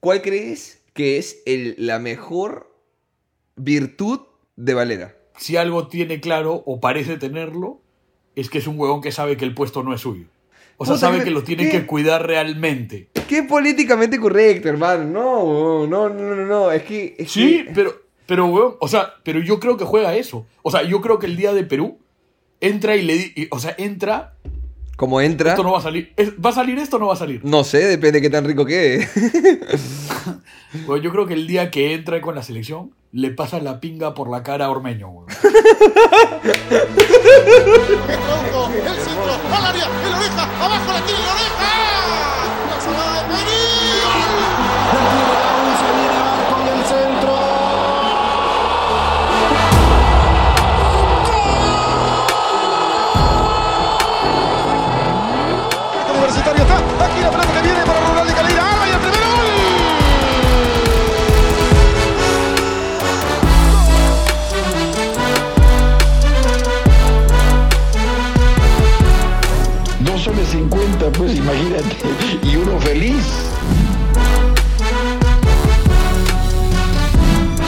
¿cuál crees que es el- la mejor virtud de Valera? Si algo tiene claro o parece tenerlo, es que es un huevón que sabe que el puesto no es suyo. O sea, sabe ¿qué- que lo tiene qué? que cuidar realmente. Qué políticamente correcto, hermano. No, no, no, no, no. Es que. es Sí, que- pero, pero, weón, o sea, pero yo creo que juega eso. O sea, yo creo que el día de Perú entra y le di, y- o sea, entra, Como entra. esto no va a salir. ¿Va a salir esto o no va a salir? No sé, depende de qué tan rico quede. Weón, yo creo que el día que entra con la selección, le pasa la pinga por la cara a Ormeño. Introdujo el centro al área, en la oreja, abajo la tiene en la oreja. 50, pues imagínate. Y uno feliz.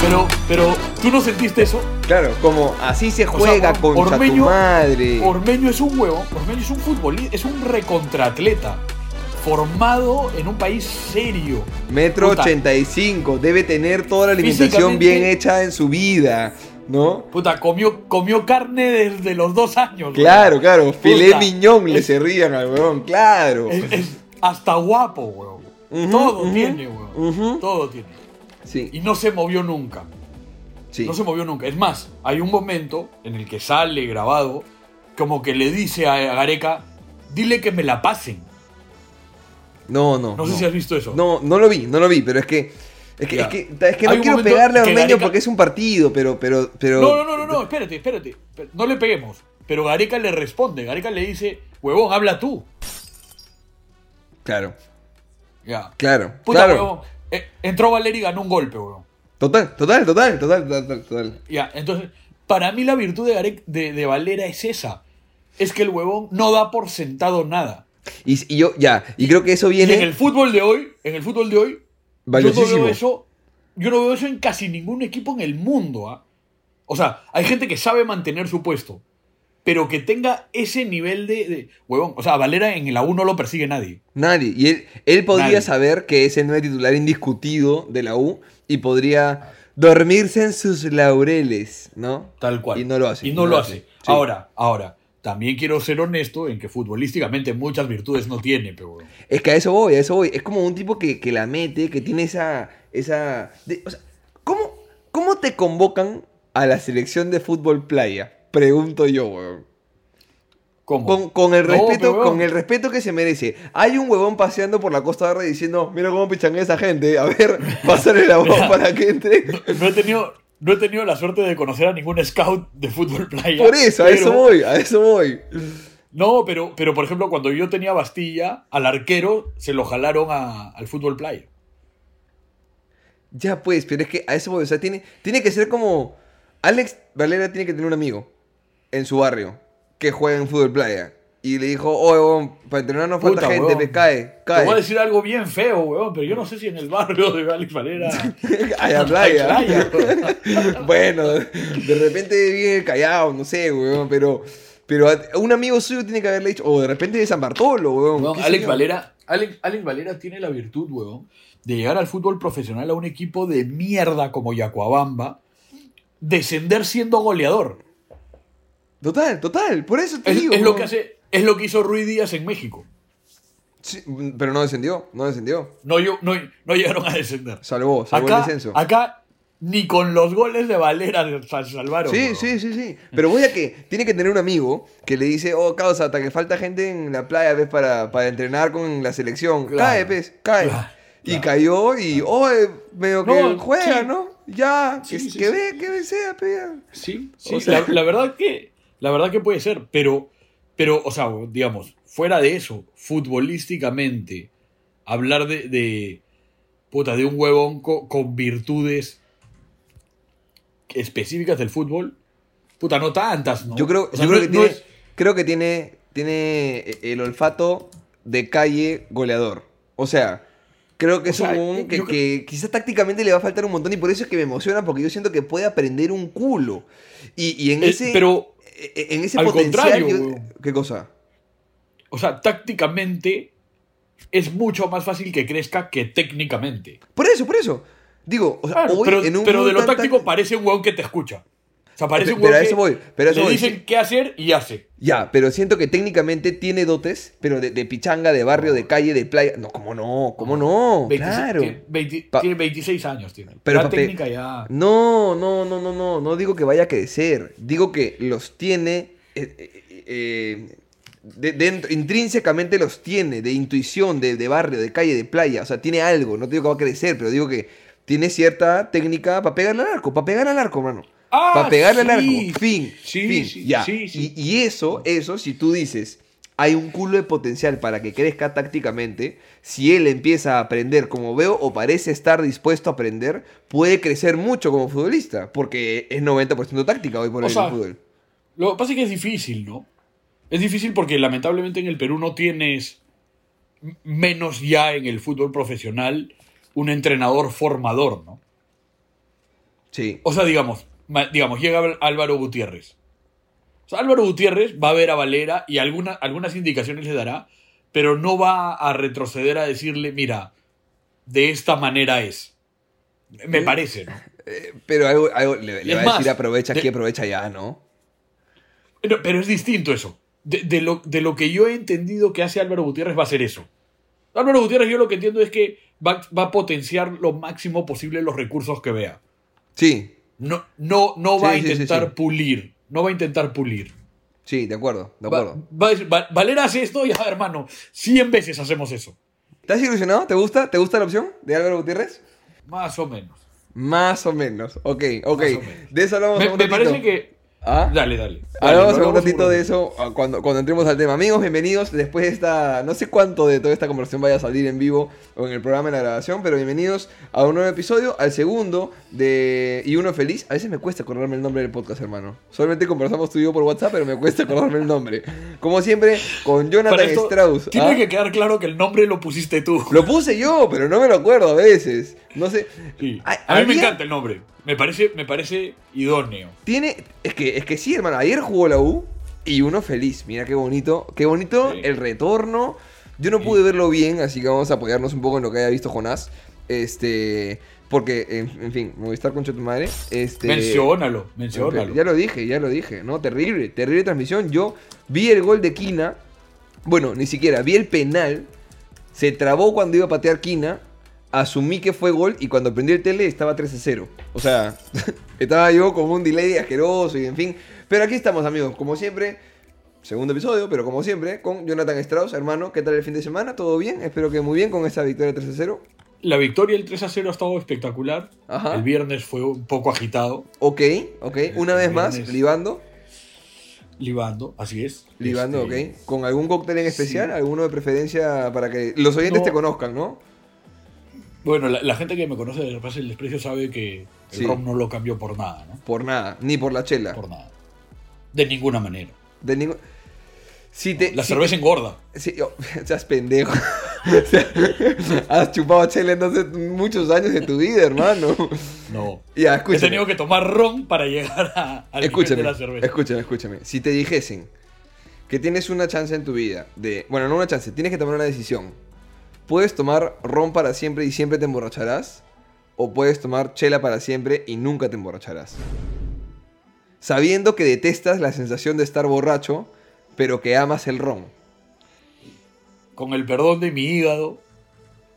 Pero, pero, ¿tú no sentiste eso? Claro, como así se O sea, juega Or- contra tu madre. Ormeño es un huevo, Ormeño es un futbolista, es un recontratleta. Formado en un país serio. Metro Puta. 85, debe tener toda la alimentación bien hecha en su vida, ¿no? Puta, comió, comió carne desde los dos años. Claro, claro, filé miñón le servían al weón, claro. Es, es hasta guapo, weón. Todo tiene, weón. Todo tiene. Sí, Y no se movió nunca. sí. No se movió nunca. Es más, hay un momento en el que sale grabado, como que le dice a Gareca, dile que me la pasen. No, no. No sé si has visto eso. No, no lo vi, no lo vi, pero es que. Es que, es que, es que no quiero pegarle a Ormeño Gareca- porque es un partido, pero. pero, pero No, no, no, no, no, espérate, espérate. No le peguemos. Pero Gareca le responde. Gareca le dice, huevón, habla tú. Claro, Ya. claro. Puta, claro. huevón. Eh, entró Valeri y ganó un golpe, huevón. Total, total, total, total, total, total. Ya, entonces, para mí la virtud de, Garec- de, de Valera es esa. Es que el huevón no da por sentado nada. Y, y yo, ya, y creo que eso Y viene. en el fútbol de hoy, en el fútbol de hoy, yo no Valiosísimo. veo eso. Yo no veo eso en casi ningún equipo en el mundo. ¿ah? O sea, hay gente que sabe mantener su puesto, pero que tenga ese nivel de, de- huevón. O sea, Valera en la U no lo persigue nadie. Nadie. Y él, él podría Nadie. saber que es el nuevo titular indiscutido de la U y podría dormirse en sus laureles, ¿no? Tal cual. Y no lo hace. Y no lo hace. Sí. Ahora, ahora, también quiero ser honesto en que futbolísticamente muchas virtudes no tiene, pero. Es que a eso voy, a eso voy. Es como un tipo que, que la mete, que tiene esa. esa de- o sea, ¿cómo, ¿cómo te convocan a la selección de fútbol playa? Pregunto yo, weón. ¿Cómo? Con, con el No, respeto, con el respeto que se merece. Hay un huevón paseando por la Costa Verde diciendo, mira cómo pichan esa gente. A ver, pásale la voz para que entre. No he tenido, no he tenido la suerte de conocer a ningún scout de fútbol playa. Por eso, a eso voy, a eso voy. No, pero, pero por ejemplo, cuando yo tenía Bastilla, al arquero se lo jalaron a- al fútbol playa. Ya pues, pero es que a eso voy. O sea, tiene, tiene que ser como. Alex Valera tiene que tener un amigo en su barrio que juega en fútbol playa. Y le dijo, oye, huevón, para entrenar no falta Puta, gente, me cae, Te cae. voy a decir algo bien feo, weón, pero yo no sé si en el barrio de Alex Valera. Ay, a playa. Hay playa, bueno, de repente viene callado, no sé, weón, pero. Pero a- un amigo suyo tiene que haberle dicho, o de repente de San Bartolo, weón. Weón, Alex. Valera, Alex, Alex Valera tiene la virtud, weón, de llegar al fútbol profesional a un equipo de mierda como Yacuabamba, descender siendo goleador. Total, total, por eso te Es, digo. es lo weón. que hace, es lo que hizo Ruiz Díaz en México. Sí, pero no descendió, no descendió. No, yo- no, no llegaron a descender. Salvó, salvó el Acá, descenso. acá ni con los goles de Valera salvaron. Sí, sí, sí, sí. Pero voy a que tiene que tener un amigo que le dice, oh, causa, hasta que falta gente en la playa, ¿ves? Para, para entrenar con la selección. Claro, cae, pues, cae. claro, Y claro. cayó y, oh, eh, medio que No, juega, sí. ¿no? Ya, Sí, que, sí, que ve, que sea, pe. Sí, sí, O sea- la, la verdad que la verdad que puede ser, pero pero o sea, digamos, fuera de eso, futbolísticamente hablar de de puta de un huevón co- con, virtudes específicas del fútbol, puta no tantas, ¿no? Yo creo, O sea, yo no creo que no tiene, es- creo que tiene, tiene el olfato de calle goleador. O sea, Creo que O es sea, un huevón que, yo que quizás tácticamente le va a faltar un montón y por eso es que me emociona porque yo siento que puede aprender un culo. Y, y en Eh, ese. pero, eh, en ese al potencial. contrario, yo-. ¿Qué cosa? o sea, tácticamente es mucho más fácil que crezca que técnicamente. Por eso, por eso. Digo, o sea, Claro, hoy pero, en un pero de lo táctico parece un huevón que te escucha. Sea, parece un Pero a eso voy, pero a eso le voy, dicen qué hacer y hace. Ya, pero siento que técnicamente tiene dotes, pero de, de pichanga, de barrio, de calle, de playa. No, ¿cómo no? ¿Cómo no? 26 claro. Tiene, 20 Pa- tiene 26 años. Tiene. Pero la técnica ya. No, no, no, no, no. No digo que vaya a crecer. Digo que los tiene. eh, eh, eh, de- intrínsecamente los tiene, de intuición, de, de barrio, de calle, de playa. O sea, tiene algo. No digo que va a crecer, pero digo que tiene cierta técnica para pegarle al arco, para pegar al arco, mano. Ah, para pegarle al sí. arco. Fin. Sí, fin. sí, ya. Y, y eso, eso, si tú dices, hay un culo de potencial para que crezca tácticamente, si él empieza a aprender como veo o parece estar dispuesto a aprender, puede crecer mucho como futbolista, porque es 90% táctica hoy por hoy en el fútbol. Lo que pasa es que es difícil, ¿no? Es difícil porque lamentablemente en el Perú no tienes, menos ya en el fútbol profesional, un entrenador formador, ¿no? Sí. O sea, digamos, digamos, llega Ál- Álvaro Gutiérrez. O sea, Álvaro Gutiérrez va a ver a Valera y alguna- algunas indicaciones le dará, pero no va a retroceder a decirle, mira, de esta manera es. Me parece, ¿no? Eh, pero algo, algo le, va a decir aprovecha aquí, aprovecha ya, ¿no? Pero, pero es distinto eso. De, de lo, de lo que yo he entendido que hace Álvaro Gutiérrez va a ser eso. Álvaro Gutiérrez yo lo que entiendo es que va, va a potenciar lo máximo posible los recursos que vea. Sí, No, no, no va Sí, a sí, intentar sí. pulir. No va a intentar pulir. sí, de acuerdo, de acuerdo. va a decir, "Va- Valera hace esto, ya hermano, 100 veces hacemos eso. ¿Estás ilusionado? ¿Te gusta? ¿Te gusta la opción de Álvaro Gutiérrez? Más o menos. Más o menos. Ok, ok. Menos. De eso hablamos Me, un parece que... ¿Ah? Dale, dale. Hablamos un ratito de eso ah, cuando, cuando entremos al tema. Amigos, bienvenidos. Después de esta. No sé cuánto de toda esta conversación vaya a salir en vivo o en el programa de la grabación, pero bienvenidos a un nuevo episodio, al segundo de. Y uno feliz. A veces me cuesta acordarme el nombre del podcast, hermano. Solamente conversamos tú y yo por WhatsApp, pero me cuesta acordarme el nombre. Como siempre, con Jonathan esto, Strauss. Tiene ¿ah? que quedar claro que el nombre lo pusiste tú. Lo puse yo, pero no me lo acuerdo a veces. No sé. Sí. A mí me encanta el nombre. Me parece, me parece idóneo. Tiene. Es que, es que sí, hermano. Ayer jugó la U y uno feliz. Mira qué bonito. Qué bonito Sí. el retorno. Yo no Sí. pude verlo bien, así que vamos a apoyarnos un poco en lo que haya visto Jonás. Este. Porque, en, en fin, me voy a estar con tu madre. Este. Menciónalo, menciónalo. Ya lo dije, ya lo dije. No, terrible, terrible transmisión. Yo vi el gol de Quina. Bueno, ni siquiera, vi el penal. Se trabó cuando iba a patear Quina. Asumí que fue gol y cuando prendí el tele estaba 3 a 0. O sea, estaba yo con un delay asqueroso y en fin. Pero aquí estamos, amigos, como siempre. Segundo episodio, pero como siempre, con Jonathan Strauss, hermano. ¿Qué tal el fin de semana? ¿Todo bien? Espero que muy bien con esta victoria 3 a 0. La victoria el 3 a 0 ha estado espectacular. Ajá. El viernes fue un poco agitado, Ok, ok. Una vez más, libando. libando, así es. Libando, Este, ok. ¿Con algún cóctel en especial? sí. ¿Alguno de preferencia para que los oyentes No. te conozcan, no? Bueno, la, la gente que me conoce de Repase el Desprecio sabe que el Sí. rom no lo cambió por nada, ¿no? Por nada, ni por la chela. Por nada. De ninguna manera. De ningún... Si te, La si cerveza engorda. te- si- oh, seas pendejo. O sea, Has chupado chela entonces muchos años de tu vida, hermano. No. Ya, He escúchame. tenido que tomar ron para llegar a, al nivel Escúchame, de la cerveza. escúchame, escúchame. Si te dijesen que tienes una chance en tu vida de... Bueno, no una chance, tienes que tomar una decisión. ¿Puedes tomar ron para siempre y siempre te emborracharás? ¿O puedes tomar chela para siempre y nunca te emborracharás? Sabiendo que detestas la sensación de estar borracho, pero que amas el ron. Con el perdón de mi hígado,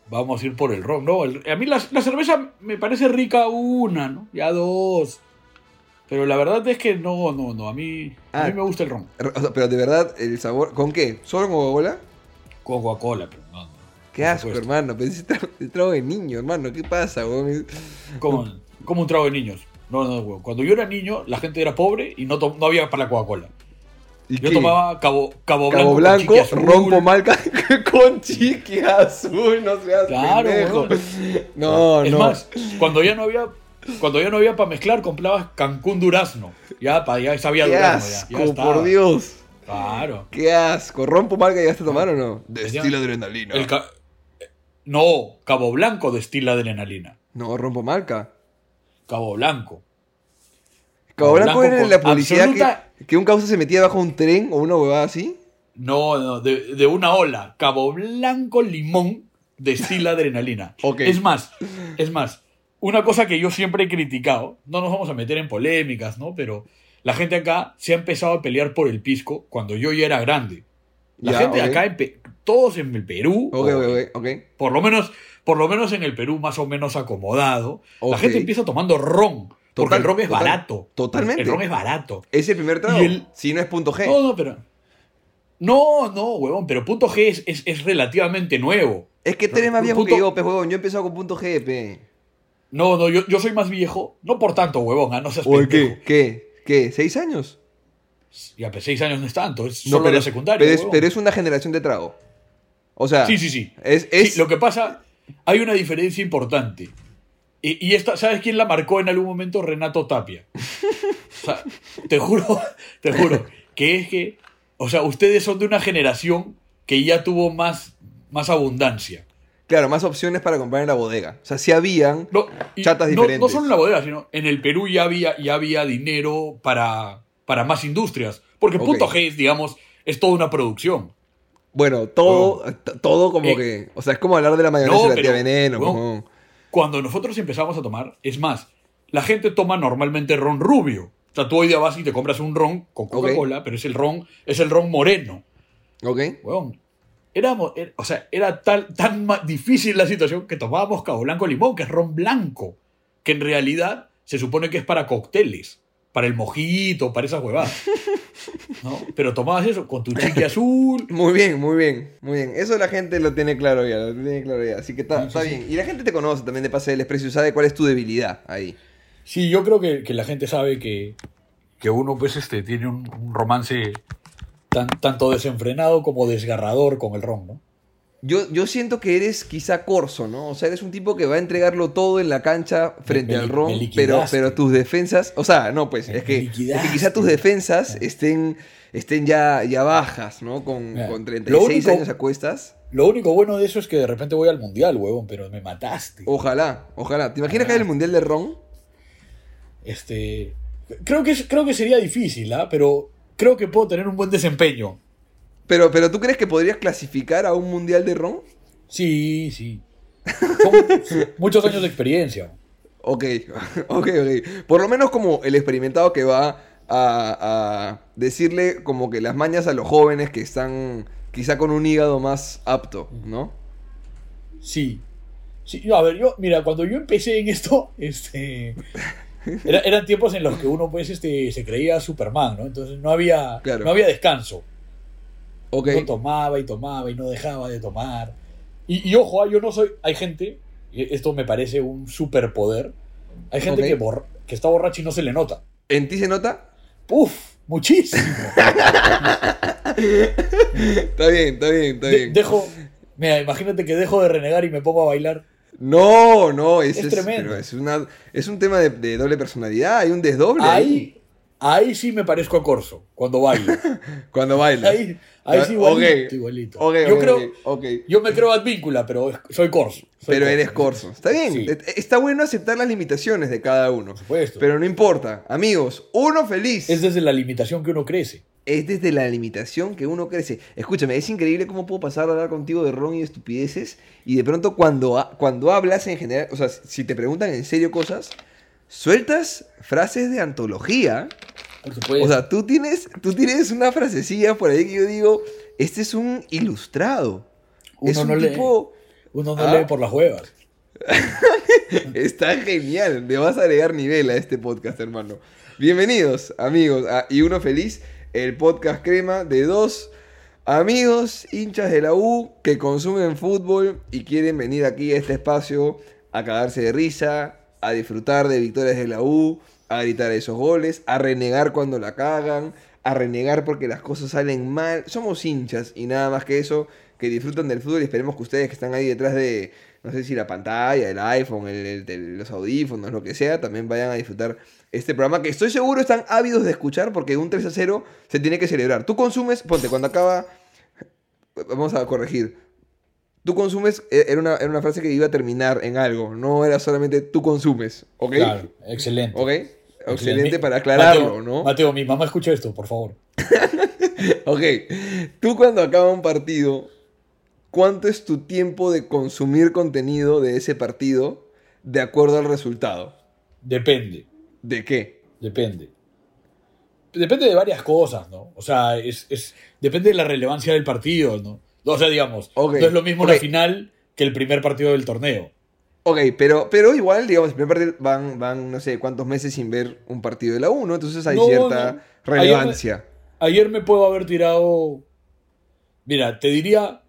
vamos a ir por el ron. No, el- a mí la, la cerveza me parece rica una, ¿no? Ya dos. Pero la verdad es que no, no, no. A mí, a Ah. mí me gusta el ron. O sea, pero de verdad, el sabor... ¿Con qué? ¿Solo con Coca-Cola? Coca-Cola, pero no. Qué asco, hermano. Pero ese trago, de niño, hermano. ¿Qué pasa, weón? Como, como un trago de niños. No, no, güey. Cuando yo era niño, la gente era pobre y no, no había para la Coca-Cola. ¿Y Yo qué? tomaba Cabo, Cabo Blanco, Cabo rompo malca con chiqui azul, no seas Claro, pendejo. weón. No, es no. más, cuando ya no había cuando ya no había para mezclar, comprabas Cancún Durazno. Ya, pa, ya sabía Qué Durazno. Ya, asco, ya por Dios. Claro. Qué asco. ¿Rompo malca ya a tomar o no? De estilo adrenalina. El, ca- No, Cabo Blanco destila adrenalina. No, rompo marca. Cabo Blanco. Cabo Blanco Blanco era la publicidad absoluta- que, que un causa se metía bajo un tren o una huevada así. No, no, de, de una ola. Cabo Blanco limón destila adrenalina. Es más, es más, una cosa que yo siempre he criticado, no nos vamos a meter en polémicas, ¿no? Pero la gente acá se ha empezado a pelear por el pisco cuando yo ya era grande. La gente ok. acá, todos en el Perú, Ok, o- ok, ok. ok. por lo menos, por lo menos en el Perú más o menos acomodado, la gente empieza tomando ron, porque el ron es total- barato. totalmente. El ron es barato. Es el primer trago. El- Si no es punto G. No, no, pero. No, no, huevón, pero punto G es, es, es relativamente nuevo. es que tú eres más Punto- viejo que yo, pe huevón. Yo he empezado con punto G, pe. No, no, yo, yo soy más viejo, no por tanto, huevón, ah, no seas ¿O el pendejo. qué? ¿Qué? ¿Qué? ¿Seis años? Ya, pues seis años no es tanto, es No, solo pero, la secundaria. pero es, pero es una generación de trago. O sea, Sí, sí, sí. es, Sí, es lo que pasa, hay una diferencia importante. Y, y esta, ¿sabes quién la marcó en algún momento? Renato Tapia. O sea, te juro, te juro, que es que, o sea, ustedes son de una generación que ya tuvo más, más abundancia. claro, más opciones para comprar en la bodega. O sea, sí habían. No, Chatas no- diferentes. No, solo en la bodega, sino en el Perú ya había, ya había dinero para, para más industrias. Porque Ok. Punto G digamos, es toda una producción. Bueno, todo, todo como Eh, que. O sea, es como hablar de la mayonesa no, de la tía veneno. Cuando nosotros empezamos a tomar, es más, la gente toma normalmente ron rubio. O sea, tú hoy día vas y te compras un ron con Coca-Cola, pero es el ron, es el ron moreno. ¿Ok? Weón. Éramos, er- o sea, era tal, tan difícil la situación que tomábamos Cabo Blanco Limón, que es ron blanco, que en realidad se supone que es para cócteles, para el mojito, para esas huevadas. ¿no? Pero tomabas eso con tu chique azul. Muy bien, muy bien, muy bien. Eso la gente lo tiene claro ya, lo tiene claro ya. Así que está, Sí, está sí. bien. Y la gente te conoce también de pase del desprecio, sabe cuál es tu debilidad ahí. Sí, yo creo que, que la gente sabe que, que uno pues este, tiene un, un romance tan, tanto desenfrenado como desgarrador con el ron, ¿no? Yo, yo siento que eres quizá corso, ¿no? O sea, eres un tipo que va a entregarlo todo en la cancha frente me al ron, pero, pero tus defensas, o sea, no, pues, Me es que, es que quizá tus defensas estén, estén ya, ya bajas, ¿no? Con, Mira, con lo 36 único- años a cuestas. Lo único bueno de eso es que de repente voy al mundial, huevón, pero me mataste. Ojalá, ojalá. ¿Te imaginas Ah. que hay el Mundial de Ron? Este. Creo que, creo que sería difícil, ¿ah? Pero creo que puedo tener un buen desempeño. Pero, pero ¿tú crees que podrías clasificar a un Mundial de Ron? Sí, sí. Son muchos años de experiencia. Ok, ok, ok. Por lo menos como el experimentado que va a, a decirle como que las mañas a los jóvenes que están quizá con un hígado más apto, ¿no? Sí. Sí, a ver, yo, mira, cuando yo empecé en esto, este. era- eran tiempos en los que uno, pues, este, se creía Superman, ¿no? Entonces no había, Claro. no había descanso. Ok. No tomaba y tomaba y no dejaba de tomar. Y, y ojo, ah, yo no soy. Hay gente, esto me parece un superpoder. Hay gente Ok. que, borra- que está borracha y no se le nota. ¿En ti se nota? ¡Uf! Muchísimo. Está bien, está bien, está De- bien. dejo. Mira, imagínate que dejo de renegar y me pongo a bailar. No, no, ese Es es, tremendo. es, una, es un tema de, de doble personalidad, hay un desdoble ahí. Ahí, ahí sí me parezco a Corso, cuando bailo. Cuando bailas. Ahí, ahí sí, igualito, ok, igualito. ok, yo creo, yo me creo advíncula, pero soy Corso. soy Pero eres corso. Está bien, Sí. e- está bueno aceptar las limitaciones de cada uno. Por supuesto. Pero no importa. Amigos, uno feliz. Es desde la limitación que uno crece. es desde la limitación que uno crece. Escúchame, es increíble cómo puedo pasar a hablar contigo de ron y de estupideces y de pronto cuando, cuando hablas en general, o sea, si te preguntan en serio cosas, sueltas frases de antología. Por supuesto. O sea, tú tienes, tú tienes una frasecilla por ahí que yo digo, este es un ilustrado. Uno es un no lee. tipo... uno no ah. lee por las huevas. Está genial. Le vas a agregar nivel a este podcast, hermano. Bienvenidos, amigos, a Y Uno Feliz, el podcast crema de dos amigos hinchas de la U que consumen fútbol y quieren venir aquí a este espacio a cagarse de risa, a disfrutar de victorias de la U, a gritar esos goles, a renegar cuando la cagan, a renegar porque las cosas salen mal. Somos hinchas y nada más que eso, que disfrutan del fútbol y esperemos que ustedes que están ahí detrás de, no sé si la pantalla, el iPhone, el- los audífonos, lo que sea, también vayan a disfrutar este programa que estoy seguro están ávidos de escuchar porque un 3 a 0 se tiene que celebrar. Tú consumes, ponte, cuando acaba, vamos a corregir, Tú consumes, e- era una, era una frase que iba a terminar en algo, no era solamente tú consumes, ¿ok? Claro, excelente. ¿Ok? Excelente. Para aclararlo, Mateo, ¿no? Mateo, mi mamá escucha esto, por favor. Ok, tú cuando acaba un partido, ¿cuánto es tu tiempo de consumir contenido de ese partido de acuerdo al resultado? Depende, ¿De qué? depende. Depende de varias cosas, ¿no? O sea, es, es- depende de la relevancia del partido, ¿no? O sea, digamos, Ok, no es lo mismo ok. una final que el primer partido del torneo. Ok, pero, pero igual, digamos, el primer partido van, van, no sé, cuántos meses sin ver un partido de la 1, entonces hay No, cierta no. relevancia. Ayer me puedo haber tirado. Mira, te diría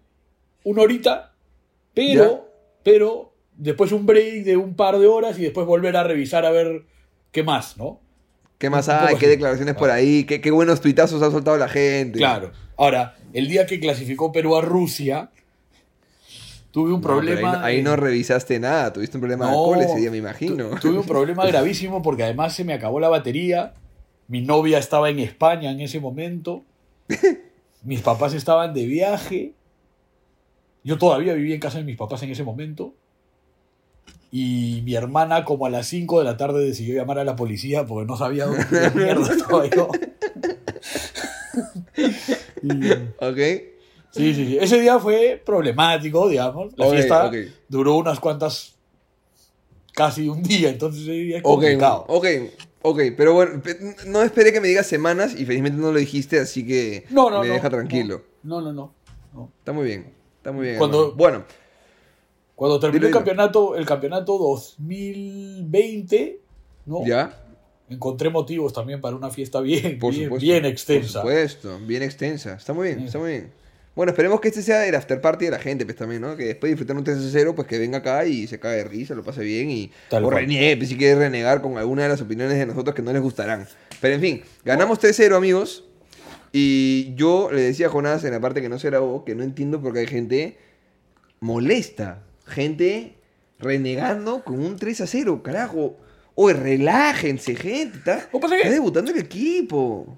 una horita, pero, Ya. pero después un break de un par de horas y después volver a revisar a ver qué más, ¿no? ¿Qué más hay? ¿Qué declaraciones por ahí? ¿Qué, qué buenos tuitazos ha soltado la gente? Claro. Ahora, el día que clasificó Perú a Rusia, tuve un No, problema. Ahí, no- ahí no revisaste nada, tuviste un problema de alcohol ese día, me imagino. tu- Tuve un problema gravísimo porque además se me acabó la batería. Mi novia estaba en España en ese momento. Mis papás estaban de viaje. Yo todavía vivía en casa de mis papás en ese momento. Y mi hermana, como a las 5 de la tarde, decidió llamar a la policía porque no sabía dónde mierda estaba yo. ¿Ok? Sí, sí, sí. Ese día fue problemático, digamos. La fiesta duró unas cuantas, casi un día, entonces ese día es complicado. ok, ok, pero bueno, no esperé que me digas semanas y felizmente no lo dijiste, así que No, no, me no. deja tranquilo. No, no, no. no. Está muy bien, está muy bien. Cuando- hermano. Bueno, Cuando terminó el campeonato, el campeonato 2020, ¿no? ya, Encontré motivos también para una fiesta bien, por bien, supuesto. bien extensa. Por supuesto, bien extensa. Está muy bien, Sí. está muy bien. Bueno, esperemos que este sea el after party de la gente, pues también, ¿no? Que después de disfrutar un 3 0, pues que venga acá y se cague de risa, lo pase bien y. Tal o reniegue, pues, si quiere renegar con alguna de las opiniones de nosotros que no les gustarán. Pero en fin, ganamos 3-0, amigos. Y yo le decía a Jonás en la parte que no se grabó que no entiendo por qué hay gente molesta. Gente renegando con un 3 a 0, carajo. Oye, relájense, gente. Está, está debutando el equipo.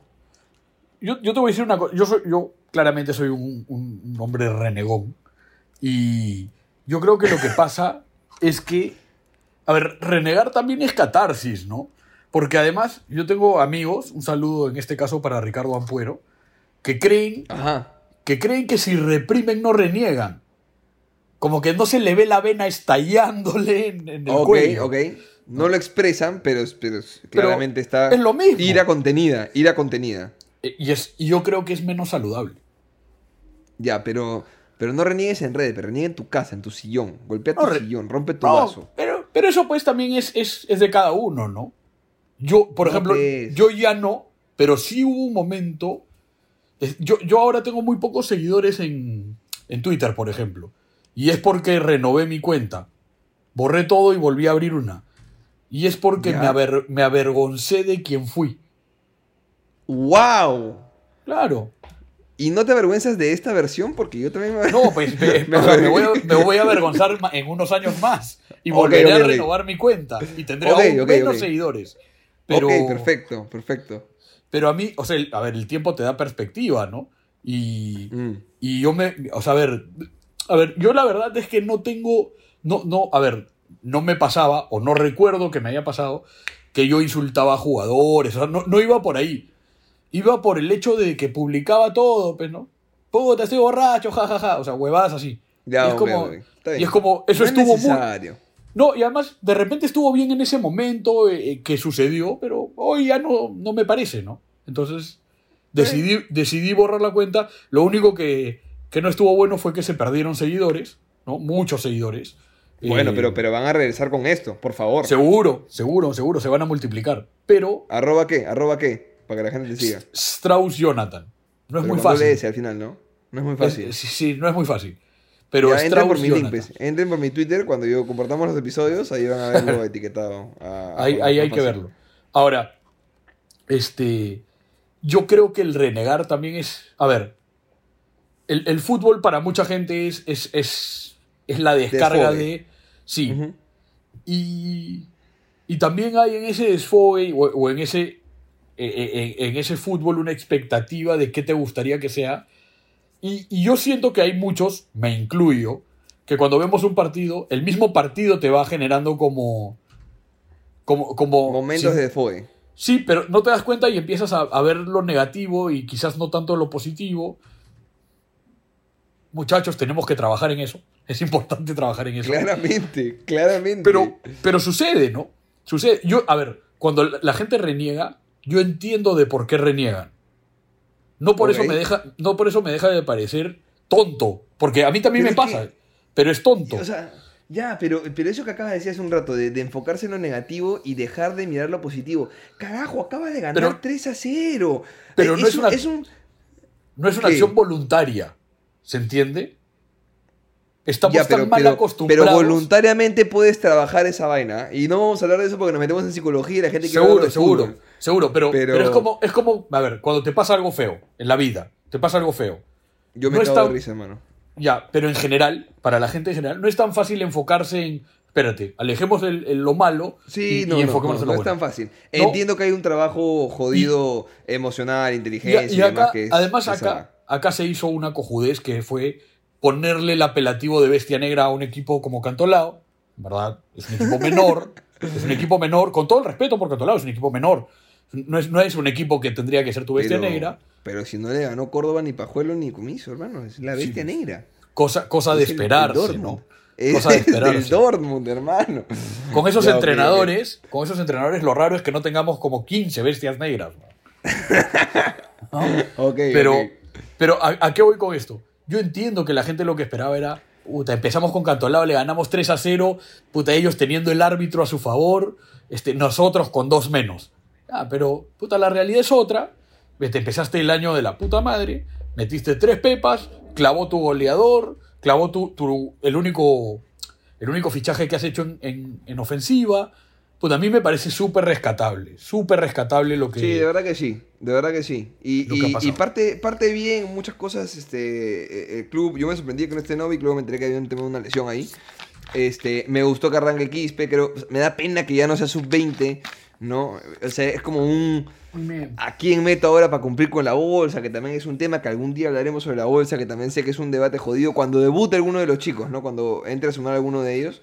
Yo, yo te voy a decir una cosa. Yo, soy, yo claramente soy un, un- un hombre renegón. Y yo creo que lo que pasa es que. A ver, renegar también es catarsis, ¿no? Porque además, yo tengo amigos, un saludo en este caso para Ricardo Ampuero, que creen Ajá. que creen que si reprimen no reniegan. Como que no se le ve la vena estallándole en, en el Ok, cuello. ok. No lo expresan, pero, pero claramente está. es lo mismo. Ira contenida, ira contenida. Eh, Y, es, yo creo que es menos saludable. Ya, pero. Pero no reniegues en redes, pero reniegue en tu casa, en tu sillón. Golpea tu No, re- sillón, rompe tu No, vaso. pero, pero eso pues también es, es, es de cada uno, ¿no? Yo, por ejemplo, pues. yo ya no, pero sí hubo un momento. Yo, yo ahora tengo muy pocos seguidores en, en Twitter, por ejemplo. Y es porque renové mi cuenta. Borré todo y volví a abrir una. Y es porque me, aver- me avergoncé de quien fui. ¡Wow! Claro. ¿Y no te avergüenzas de esta versión? Porque yo también me No, pues me, Me voy, a, me voy a avergonzar en unos años más. Y volveré a renovar mi cuenta. Y tendré aún menos seguidores. Pero, Ok, perfecto, perfecto. pero a mí, o sea, a ver, el tiempo te da perspectiva, ¿no? Y, Mm. y yo me, o sea, a ver, a ver, yo la verdad es que no tengo, no, no, a ver, no me pasaba, o no recuerdo que me haya pasado, que yo insultaba a jugadores, o sea, no, no iba por ahí. Iba por el hecho de que publicaba todo, pues, ¿no? Puta, estoy borracho, jajaja, o sea, huevadas así. Ya, y, es como, y es como, eso No es estuvo muy, necesario. no, y además, de repente estuvo bien en ese momento eh, que sucedió, pero hoy ya no, no me parece, ¿no? Entonces, decidí, decidí borrar la cuenta. Lo único que, que no estuvo bueno fue que se perdieron seguidores, ¿no? Muchos seguidores. Bueno, Eh, pero, pero van a regresar con esto, por favor. Seguro, seguro, seguro, se van a multiplicar. Pero, ¿Arroba qué? ¿Arroba qué? Para que la gente te siga. Strauss Jonathan. No es Pero muy fácil. S al final, ¿no? No es muy Es- fácil. sí, sí, no es muy fácil. Pero Ya, entren por mi link, pues. Entren por mi Twitter cuando yo compartamos los episodios, ahí van a verlo etiquetado. a- a Ahí, ahí hay que verlo. Ahora, este, yo creo que el renegar también es, a ver, el, el fútbol para mucha gente es, es, es, es la descarga Desfogue. de, sí, y, y también hay en ese desfogue o, o en ese, eh, eh, en, en ese fútbol una expectativa de qué te gustaría que sea. Y, y yo siento que hay muchos, me incluyo, que cuando vemos un partido, el mismo partido te va generando como. como, como Momentos sí, de foe. Sí, pero no te das cuenta y empiezas a, a ver lo negativo y quizás no tanto lo positivo. Muchachos, tenemos que trabajar en eso. Es importante trabajar en eso. Claramente, claramente. Pero, pero sucede, ¿no? Sucede. Yo, a ver, cuando la gente reniega, yo entiendo de por qué reniegan. No por, eso, me deja, no por eso me deja de parecer tonto. Porque a mí también Pero me que- pasa. Pero es tonto. O sea, ya, pero, pero eso que acabas de decir hace un rato, de, de enfocarse en lo negativo y dejar de mirar lo positivo. Carajo, acaba de ganar Pero- 3 a 0. pero Eh, no es un- una- es un- no es una ¿qué? acción voluntaria. ¿Se entiende? Estamos Ya, pero, tan mal pero- acostumbrados. pero voluntariamente puedes trabajar esa vaina. Y no vamos a hablar de eso porque nos metemos en psicología y la gente hablar Seguro, de seguro, fútbol. seguro. Pero, Pero- pero... es como, es como, a ver, cuando te pasa algo feo en la vida, te pasa algo feo. Yo me No cago de risa, hermano. Ya, pero en general, para la gente en general, no es tan fácil enfocarse en. Espérate, alejemos el- el- lo malo Sí, y, no, y no, enfoquémonos no, en lo no es bueno. tan fácil. Entiendo que hay un trabajo jodido emocional, inteligencia y, y acá, demás que es además, acá, acá se hizo una cojudez que fue ponerle el apelativo de bestia negra a un equipo como Cantolao. ¿Verdad? Es un equipo menor. es un equipo menor, con todo el respeto por Cantolao, es un equipo menor. No es, no es un equipo que tendría que ser tu bestia Pero- negra. Pero si no le ganó Córdoba ni Pajuelo ni Comiso, hermano. Es la bestia Sí. negra. Cosa, cosa de Es el- el esperarse, Dortmund. ¿no? Es Cosa de del esperarse. Dortmund, hermano. Con esos Ya, entrenadores, con esos entrenadores, lo raro es que no tengamos como 15 bestias negras. ¿no? Pero, pero ¿a, a qué voy con esto? Yo entiendo que la gente lo que esperaba era, puta, empezamos con Cantolao, le ganamos 3 a 0, puta, ellos teniendo el árbitro a su favor, este, nosotros con dos menos. Ah, pero, puta, la realidad es otra. Te empezaste el año de la puta madre, metiste tres pepas, clavó tu goleador, clavó tu, el, único, el único fichaje que has hecho en, en- en ofensiva. Puta, a mí me parece súper rescatable, súper rescatable lo que... Sí, de verdad que sí, de verdad que sí. Y, parte, parte bien muchas cosas este, eh, el club. Yo me sorprendí con este Novik, luego me enteré que había un tema de una lesión ahí. Este, me gustó que arranque Quispe, pero me da pena que ya no sea sub-20, ¿no? O sea, es como un... ¿A quién meto ahora para cumplir con la bolsa? Que también es un tema que algún día hablaremos sobre la bolsa, que también sé que es un debate jodido cuando debute alguno de los chicos, ¿no? Cuando entre a sumar alguno de ellos.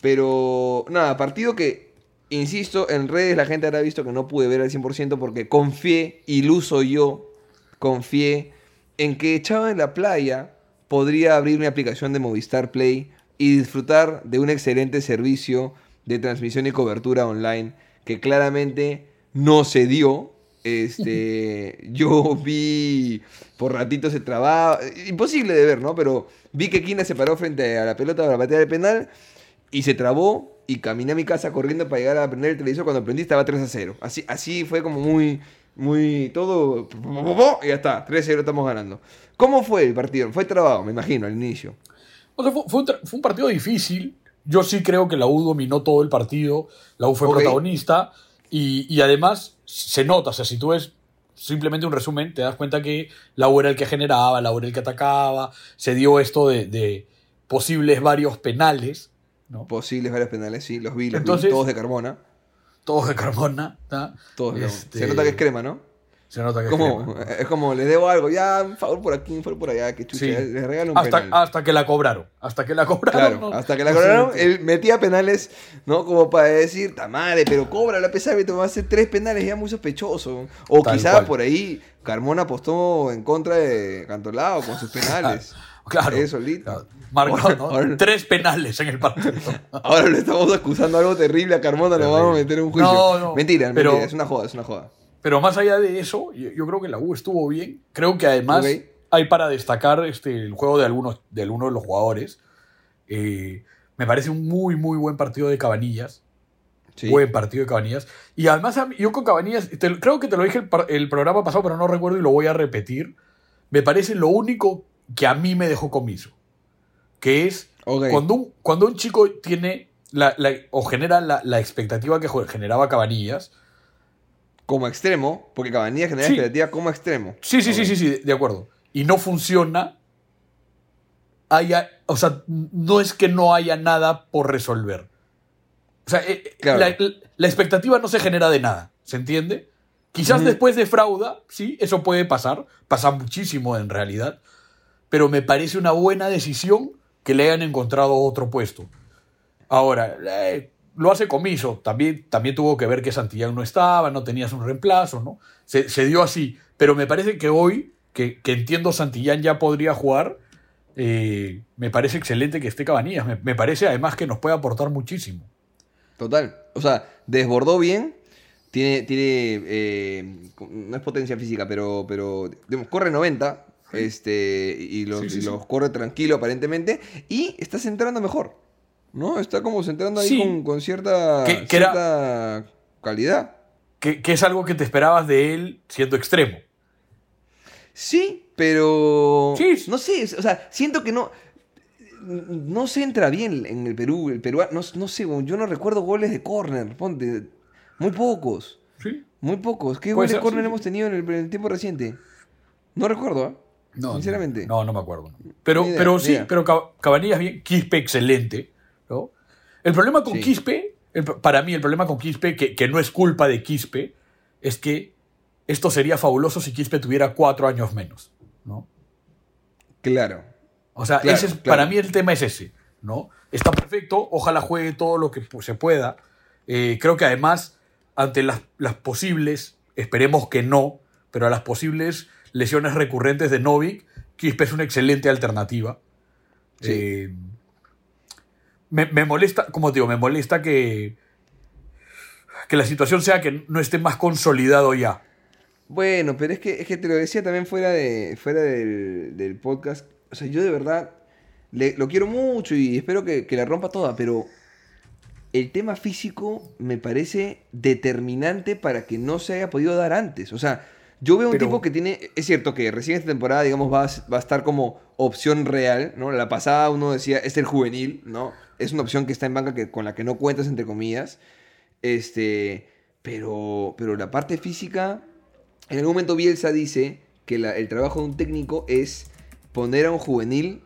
Pero nada, partido que, insisto, en redes la gente habrá visto que no pude ver al 100% porque confié, iluso yo, confié en que echado en la playa podría abrir mi aplicación de Movistar Play y disfrutar de un excelente servicio de transmisión y cobertura online que claramente no se dio. Este, yo vi por ratitos se trababa, imposible de ver, ¿no? Pero vi que Quina se paró frente a la pelota para patear el penal y se trabó y caminé a mi casa corriendo para llegar a prender el televisor. Cuando prendí estaba 3 a 0. Así, así fue como muy, muy todo. Y ya está, 3 a 0 estamos ganando. ¿Cómo fue el partido? Fue trabado, me imagino, al inicio. O sea, fue, fue un, tra- fue un partido difícil. Yo sí creo que la U dominó todo el partido. La U fue protagonista. Y, y además se nota, o sea, si tú ves simplemente un resumen, te das cuenta que la U era el que generaba, la U era el que atacaba. Se dio esto de, de posibles varios penales, ¿no? Posibles varios penales, sí, los vi, los Entonces- vi, todos de Carmona. Todos de Carmona. ¿tá? Todos de. Este, Se nota que es crema, ¿no? Se nota que es Como, crema. es como, le debo algo, ya, un favor por aquí, un favor por allá, que chucha, Sí. les regalo un hasta, penal. hasta que la cobraron. Hasta que la cobraron. Claro, ¿no? hasta que la cobraron, él metía penales, ¿no? Como para decir, madre, pero cobra la pesada, va a hacer tres penales ya muy sospechoso. O Tal quizá cual. por ahí Carmona apostó en contra de Cantolao con sus penales. Claro. Solito. Claro. Marcó, Ahora- ¿no? ahora- Tres penales en el partido. Ahora le estamos acusando algo terrible a Carmona, lo Terrible. vamos a meter en un juicio. No, no, Mentira, pero- mentira, es una joda, es una joda. Pero más allá de eso, yo, yo creo que la U estuvo bien. Creo que además hay para destacar este, el juego de algunos, de algunos de los jugadores. Eh, me parece un muy, muy buen partido de Cabanillas. Sí. Buen partido de Cabanillas. Y además, yo con Cabanillas, te- creo que te lo dije el programa pasado, pero no recuerdo y lo voy a repetir. Me parece lo único que a mí me dejó comiso. Que es Ok. cuando, un, cuando un chico tiene la, la- o genera la, la expectativa que generaba Cabanillas. Como extremo, porque Cabanillas genera Sí. expectativa como extremo. Sí, sí, sí, sí, sí, de acuerdo. Y no funciona. Haya, o sea, no es que no haya nada por resolver. O sea, eh, eh, Claro. la, la expectativa no se genera de nada, ¿se entiende? Quizás Ujú. después defrauda, sí, eso puede pasar, pasa muchísimo en realidad, pero me parece una buena decisión que le hayan encontrado otro puesto. Ahora, eh, lo hace Comiso, también, también tuvo que ver que Santillán no estaba, no tenías un reemplazo, ¿no? Se, se dio así, pero me parece que hoy, que, que entiendo Santillán ya podría jugar, eh, me parece excelente que esté Cabanillas, me, me parece además que nos puede aportar muchísimo. Total. O sea, desbordó bien. Tiene, tiene eh, no es potencia física, pero, pero digamos, corre 90. Este, y los, Sí, sí, y sí. los corre tranquilo aparentemente. Y está centrando mejor. ¿No? Está como centrando ahí con, con cierta, Que- que era- cierta calidad. Que, que es algo que te esperabas de él siendo extremo. Sí, pero. No sé, o sea, siento que no. No se entra bien en el Perú. El peruano, no, no sé, yo no recuerdo goles de córner. Ponte. Muy pocos. Sí. Muy pocos. ¿Qué goles de córner sí, hemos tenido en el, en el tiempo reciente? No recuerdo, ¿ah? No, Sinceramente. No, no me acuerdo. Pero, idea, pero sí, pero Cab- Cabanillas bien, Quispe excelente. ¿no? El problema con Sí. Quispe, el- para mí el problema con Quispe, que, que no es culpa de Quispe, es que esto sería fabuloso si Quispe tuviera cuatro años menos. ¿no? Claro. O sea, Claro, ese es- claro. para mí el tema es ese. ¿no? Está perfecto, ojalá juegue todo lo que se pueda. Eh, creo que además, ante las, las posibles, esperemos que no, pero a las posibles lesiones recurrentes de Novik, Quispe es una excelente alternativa. Sí. Eh, me, me molesta, como te digo, me molesta que, que la situación sea que no esté más consolidado ya. Bueno, pero es que, es que te lo decía también fuera, de, fuera del, del podcast. O sea, yo de verdad le- lo quiero mucho y espero que, que la rompa toda, pero el tema físico me parece determinante para que no se haya podido dar antes. O sea, yo veo un Pero- tipo que tiene. Es cierto que recién esta temporada, digamos, va a, va a estar como opción real, ¿no? La pasada uno decía, es el juvenil, ¿no? Es una opción que está en banca que, con la que no cuentas, entre comillas. Este. Pero, pero la parte física. En algún momento Bielsa dice que la- el trabajo de un técnico es poner a un juvenil,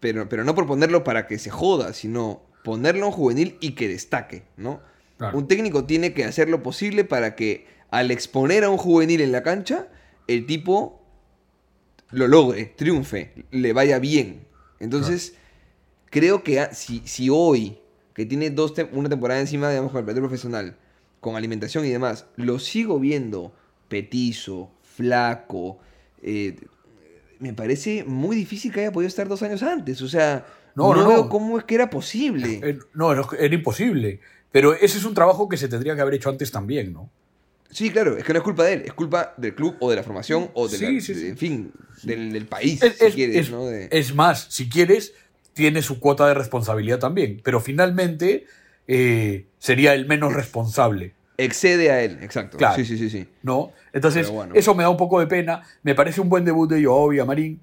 pero, pero no por ponerlo para que se joda, sino ponerlo a un juvenil y que destaque, ¿no? Claro. Un técnico tiene que hacer lo posible para que al exponer a un juvenil en la cancha, el tipo lo logre, triunfe, le vaya bien. Entonces, creo que si, si hoy, que tiene dos tem- una temporada encima, digamos, con el plantel profesional, con alimentación y demás, lo sigo viendo petizo, flaco, eh, me parece muy difícil que haya podido estar dos años antes. O sea, No, no, no, veo cómo es que era posible. Eh, no, era imposible. Pero ese es un trabajo que se tendría que haber hecho antes también, ¿no? Sí, claro, es que no es culpa de él, es culpa del club o de la formación o de la- Sí, sí, de- en fin, del, del país, Es, si es- quieres, es- ¿no? De- es más, si quieres, tiene su cuota de responsabilidad también. Pero finalmente eh, sería el menos responsable. excede a él, exacto. Claro. Sí, sí, sí, sí. ¿no? Entonces, bueno. eso me da un poco de pena. Me parece un buen debut de Joao Marín.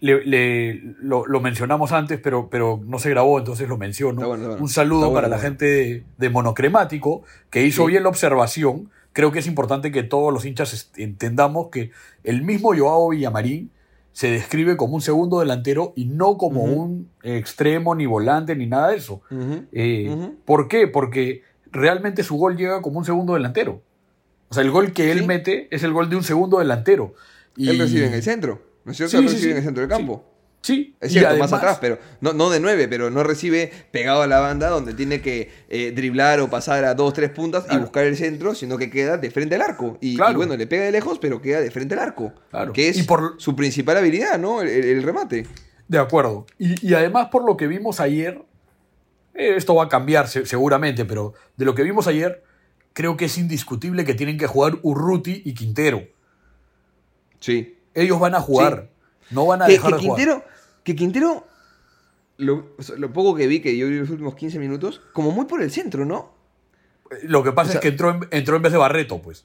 Le, le- lo, lo mencionamos antes, pero, pero no se grabó, entonces lo menciono. Está bueno, está bueno. Un saludo Está para la gente de, de Monocremático, que hizo Sí. bien la observación. Creo que es importante que todos los hinchas entendamos que el mismo Joao Villamarín se describe como un segundo delantero y no como un extremo, ni volante, ni nada de eso. Eh. ¿Por qué? Porque realmente su gol llega como un segundo delantero. O sea, el gol que él Sí. mete es el gol de un segundo delantero. Y- Él recibe en el centro, ¿no es cierto? Sí, él recibe sí. en el centro del campo. Sí, Es cierto, además- más atrás, pero no, no de nueve, pero no recibe pegado a la banda donde tiene que eh, driblar o pasar a dos, tres puntas y buscar el centro, sino que queda de frente al arco. Y, y Claro. bueno, le pega de lejos, pero queda de frente al arco. Claro. Que es Y por- su principal habilidad, ¿no? El, remate. De acuerdo. Y, y además, por lo que vimos ayer, eh, esto va a cambiar se- seguramente, pero de lo que vimos ayer, creo que es indiscutible que tienen que jugar Urruti y Quintero. Sí. Ellos van a jugar, no van a Que, dejar que de jugar. Quintero, que Quintero, lo, poco que vi, que yo vi los últimos 15 minutos, como muy por el centro, ¿no? Lo que pasa o sea- es que entró en, entró en vez de Barreto, pues.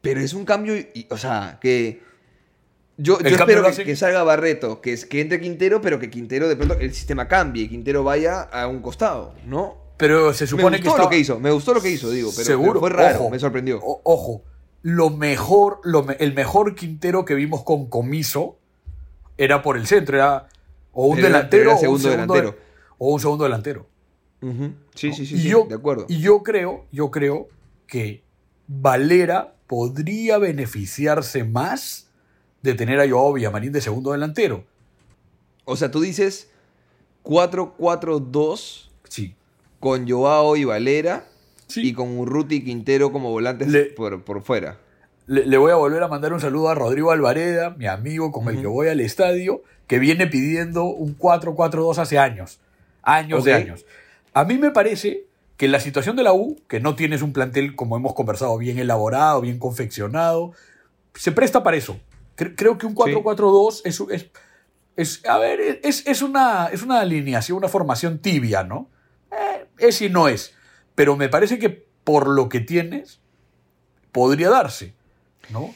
Pero es un cambio, y- o sea, que... Yo, espero que, salga Barreto, que, es- que entre Quintero, pero que Quintero de pronto el sistema cambie y Quintero vaya a un costado, ¿no? Pero se Me supone gustó que estaba... lo que hizo, me gustó lo que hizo, digo, pero, Seguro. pero fue raro, Ojo. me sorprendió. O- ojo, lo mejor, lo el mejor Quintero que vimos con Comiso era por el centro, era o un era- delantero era o un segundo delantero. de- o un segundo delantero. Sí, ¿no? sí, sí, y sí, yo, de acuerdo. Y yo creo, yo creo que Valera podría beneficiarse más de tener a Joao Villamarín de segundo delantero. O sea, tú dices 4-4-2 Sí. con Joao y Valera Sí. y con Urruti y Quintero como volantes Le- por, por fuera. Le, le voy a volver a mandar un saludo a Rodrigo Alvareda, mi amigo con el que voy al estadio, que viene pidiendo un 4-4-2 hace años. Años de años. A mí me parece que la situación de la U, que no tienes un plantel, como hemos conversado, bien elaborado, bien confeccionado, se presta para eso. Cre- creo que un 4-4-2 es, es, es- a ver, es, es una, es una alineación, una formación tibia, ¿no? Eh, es y no es. Pero me parece que por lo que tienes, podría darse, ¿no?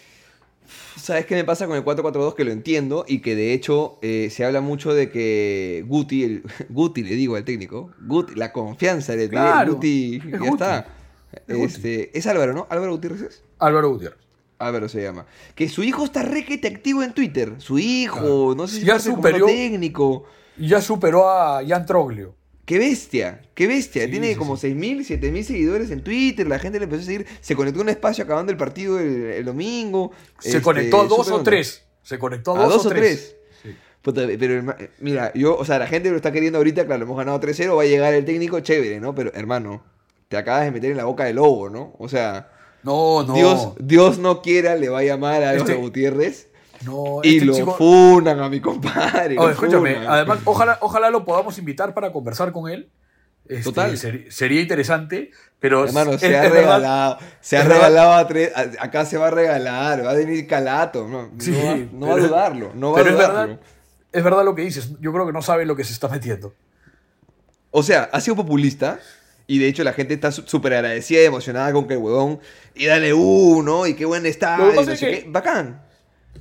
¿Sabes qué me pasa con el 4-4-2? Que lo entiendo y que de hecho eh, se habla mucho de que Guti, el, Guti le digo al técnico, Guti, la confianza le Claro, Guti, es ya Guti, está. es Guti. Este, es Álvaro, ¿no? Álvaro Gutiérrez es. Álvaro Gutiérrez. Álvaro se llama. Que su hijo está requete activo en Twitter. Su hijo, Claro. no sé si Ya superó- técnico. Ya superó a Jan Troglio. Qué bestia, qué bestia. Sí, Tiene sí, como sí. 6.000, 7.000 seguidores en Twitter. La gente le empezó a seguir. Se conectó a un espacio acabando el partido el, el domingo. Se Este, conectó a dos o onda. tres. Se conectó a ¿A dos, dos o tres. tres? Puta, pero mira, yo, o sea, la gente lo está queriendo ahorita, claro, hemos ganado 3-0, va a llegar el técnico, chévere, ¿no? Pero hermano, te acabas de meter en la boca del lobo, ¿no? O sea, No, no. Dios, Dios no quiera, le va a llamar a Este- Gutiérrez no, y este lo chico- funan a mi compadre. Escúchame, funan. además, ojalá, ojalá lo podamos invitar para conversar con él. Este, Total. sería interesante, pero Hermano, se ha verdad- regalado, se ha regalado a tres, a- acá se va a regalar, va a venir calato, no, Sí, no, va, no va a dudarlo, no va a pero es verdad, es verdad lo que dices. Yo creo que no sabe lo que se está metiendo. O sea, ha sido populista y de hecho la gente está súper agradecida y emocionada con que el huevón y dale uno y qué buen está, Lo que y pasa no es sé que- qué. Bacán.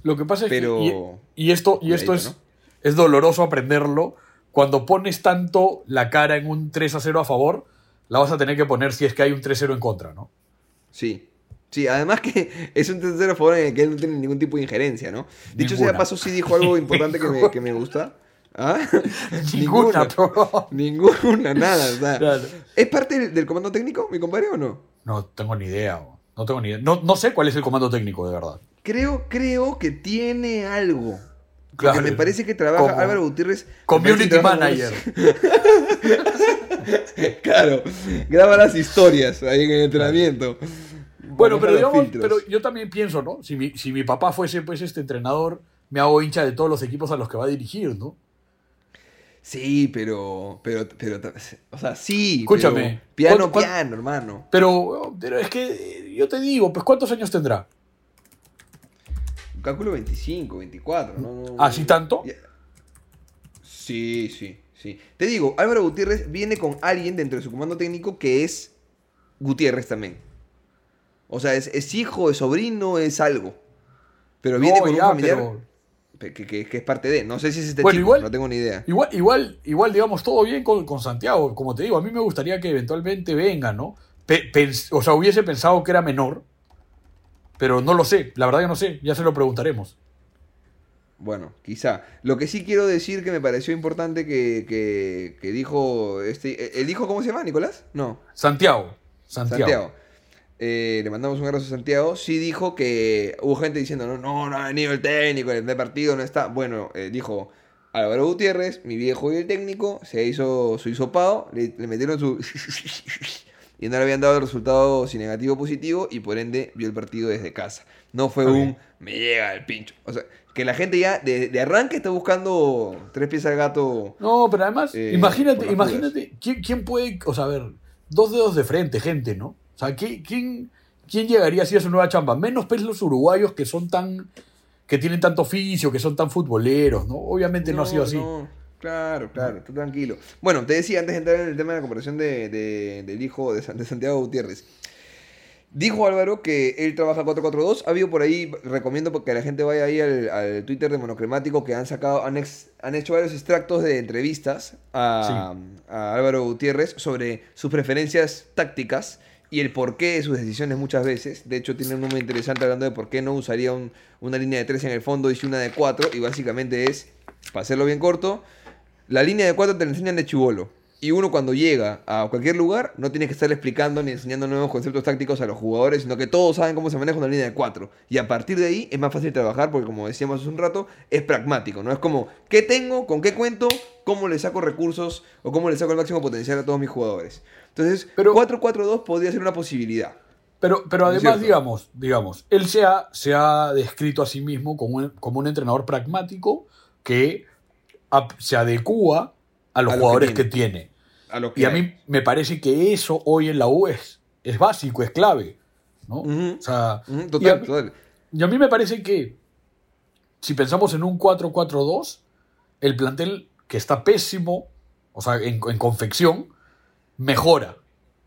Lo que pasa es Pero- que. Y, y esto, y esto es, Cuidadito, es doloroso aprenderlo. Cuando pones tanto la cara en un 3 a 0 a favor, la vas a tener que poner si es que hay un 3 0 en contra, ¿no? Sí. Sí, además que es un tercero favor en el que él no tiene ningún tipo de injerencia, ¿no? Dicho sea paso, sí dijo algo importante que me, que me gusta. ¿Ah? Ninguna, Ninguna, nada. o sea, Claro. ¿Es parte del, del comando técnico, mi compadre, o no? No tengo ni idea. No tengo ni idea. No, no sé cuál es el comando técnico, de verdad. Creo, creo que tiene algo. Porque Claro. me parece que trabaja Como Álvaro Gutiérrez. Community manager. claro, graba las historias ahí en el entrenamiento. Bueno, pero digamos, pero yo también pienso, ¿no? Si mi, si mi papá fuese pues este entrenador, me hago hincha de todos los equipos a los que va a dirigir, ¿no? Sí, pero, pero, pero, o sea, sí. Escúchame, pero piano, ¿cuánto- cuánto- piano, hermano. Pero, pero es que yo te digo, pues ¿cuántos años tendrá? Cálculo 25, 24, ¿no? no- ¿Así tanto? Sí, sí, sí. Te digo, Álvaro Gutiérrez viene con alguien dentro de su comando técnico que es Gutiérrez también. O sea, es, es hijo, es sobrino, es algo. Pero viene No, con ya, un familiar pero- que, que- que es parte de. No sé si es este Bueno, chico, igual- no tengo ni idea. Igual, igual, igual, digamos, todo bien con, con Santiago. Como te digo, a mí me gustaría que eventualmente venga, ¿no? Pe- pens- o sea, hubiese pensado que era menor, pero no lo sé. La verdad que no sé. Ya se lo preguntaremos. Bueno, quizá. Lo que sí quiero decir que me pareció importante que, que- que dijo. Este, ¿El hijo cómo se llama, Nicolás? No. Santiago. Santiago. Santiago. Eh, le mandamos un abrazo a Santiago. Sí dijo que hubo gente diciendo, no, no, no ha venido el técnico, el de partido no está. Bueno, eh, dijo Álvaro Gutiérrez, mi viejo y el técnico, se hizo su hisopado, le, le metieron su... y no le habían dado el resultado si negativo o positivo y por ende vio el partido desde casa. No fue un, me llega el pincho. O sea, que la gente ya de, de arranque está buscando tres pies al gato. No, pero además, Eh, imagínate, imagínate, ¿quién, quién puede, o sea, a ver, dos dedos de frente, gente, ¿no? O sea, ¿quién, quién, quién llegaría así a su nueva chamba? Menos pues los uruguayos que son tan, que tienen tanto oficio, que son tan futboleros, ¿no? Obviamente no, ha sido así. no. Claro, claro, tú tranquilo. Bueno, te decía antes de entrar en el tema de la comparación de, de- del hijo de, San- de Santiago Gutiérrez. Dijo Álvaro que él trabaja 442. Ha habido por ahí, recomiendo que la gente vaya ahí al, al Twitter de Monocremático, que han sacado, han, ex- han hecho varios extractos de entrevistas a, a Álvaro Gutiérrez sobre sus preferencias tácticas y el porqué de sus decisiones muchas veces. De hecho, tiene un número interesante hablando de por qué no usaría un- una línea de 3 en el fondo y una de 4. Y básicamente es, para hacerlo bien corto, la línea de 4 te la enseñan de chivolo. Y uno cuando llega a cualquier lugar no tiene que estar explicando ni enseñando nuevos conceptos tácticos a los jugadores, sino que todos saben cómo se maneja una línea de cuatro. Y a partir de ahí es más fácil trabajar porque como decíamos hace un rato, es pragmático, ¿no? Es como, ¿qué tengo? ¿Con qué cuento? ¿Cómo le saco recursos? ¿O cómo le saco el máximo potencial a todos mis jugadores? Entonces, Pero- 4-4-2 podría ser una posibilidad. Pero, pero además, digamos, digamos, él se ha, se ha descrito a sí mismo como un, como un entrenador pragmático que se adecúa a los A lo que jugadores que tiene. A lo que Y a hay. mí me parece que eso hoy en la U es, es básico, es clave. ¿no? Ujú. O sea, Ujú, y, Total, a, total. y a mí me parece que si pensamos en un 4-4-2, el plantel que está pésimo, o sea, en, en confección, mejora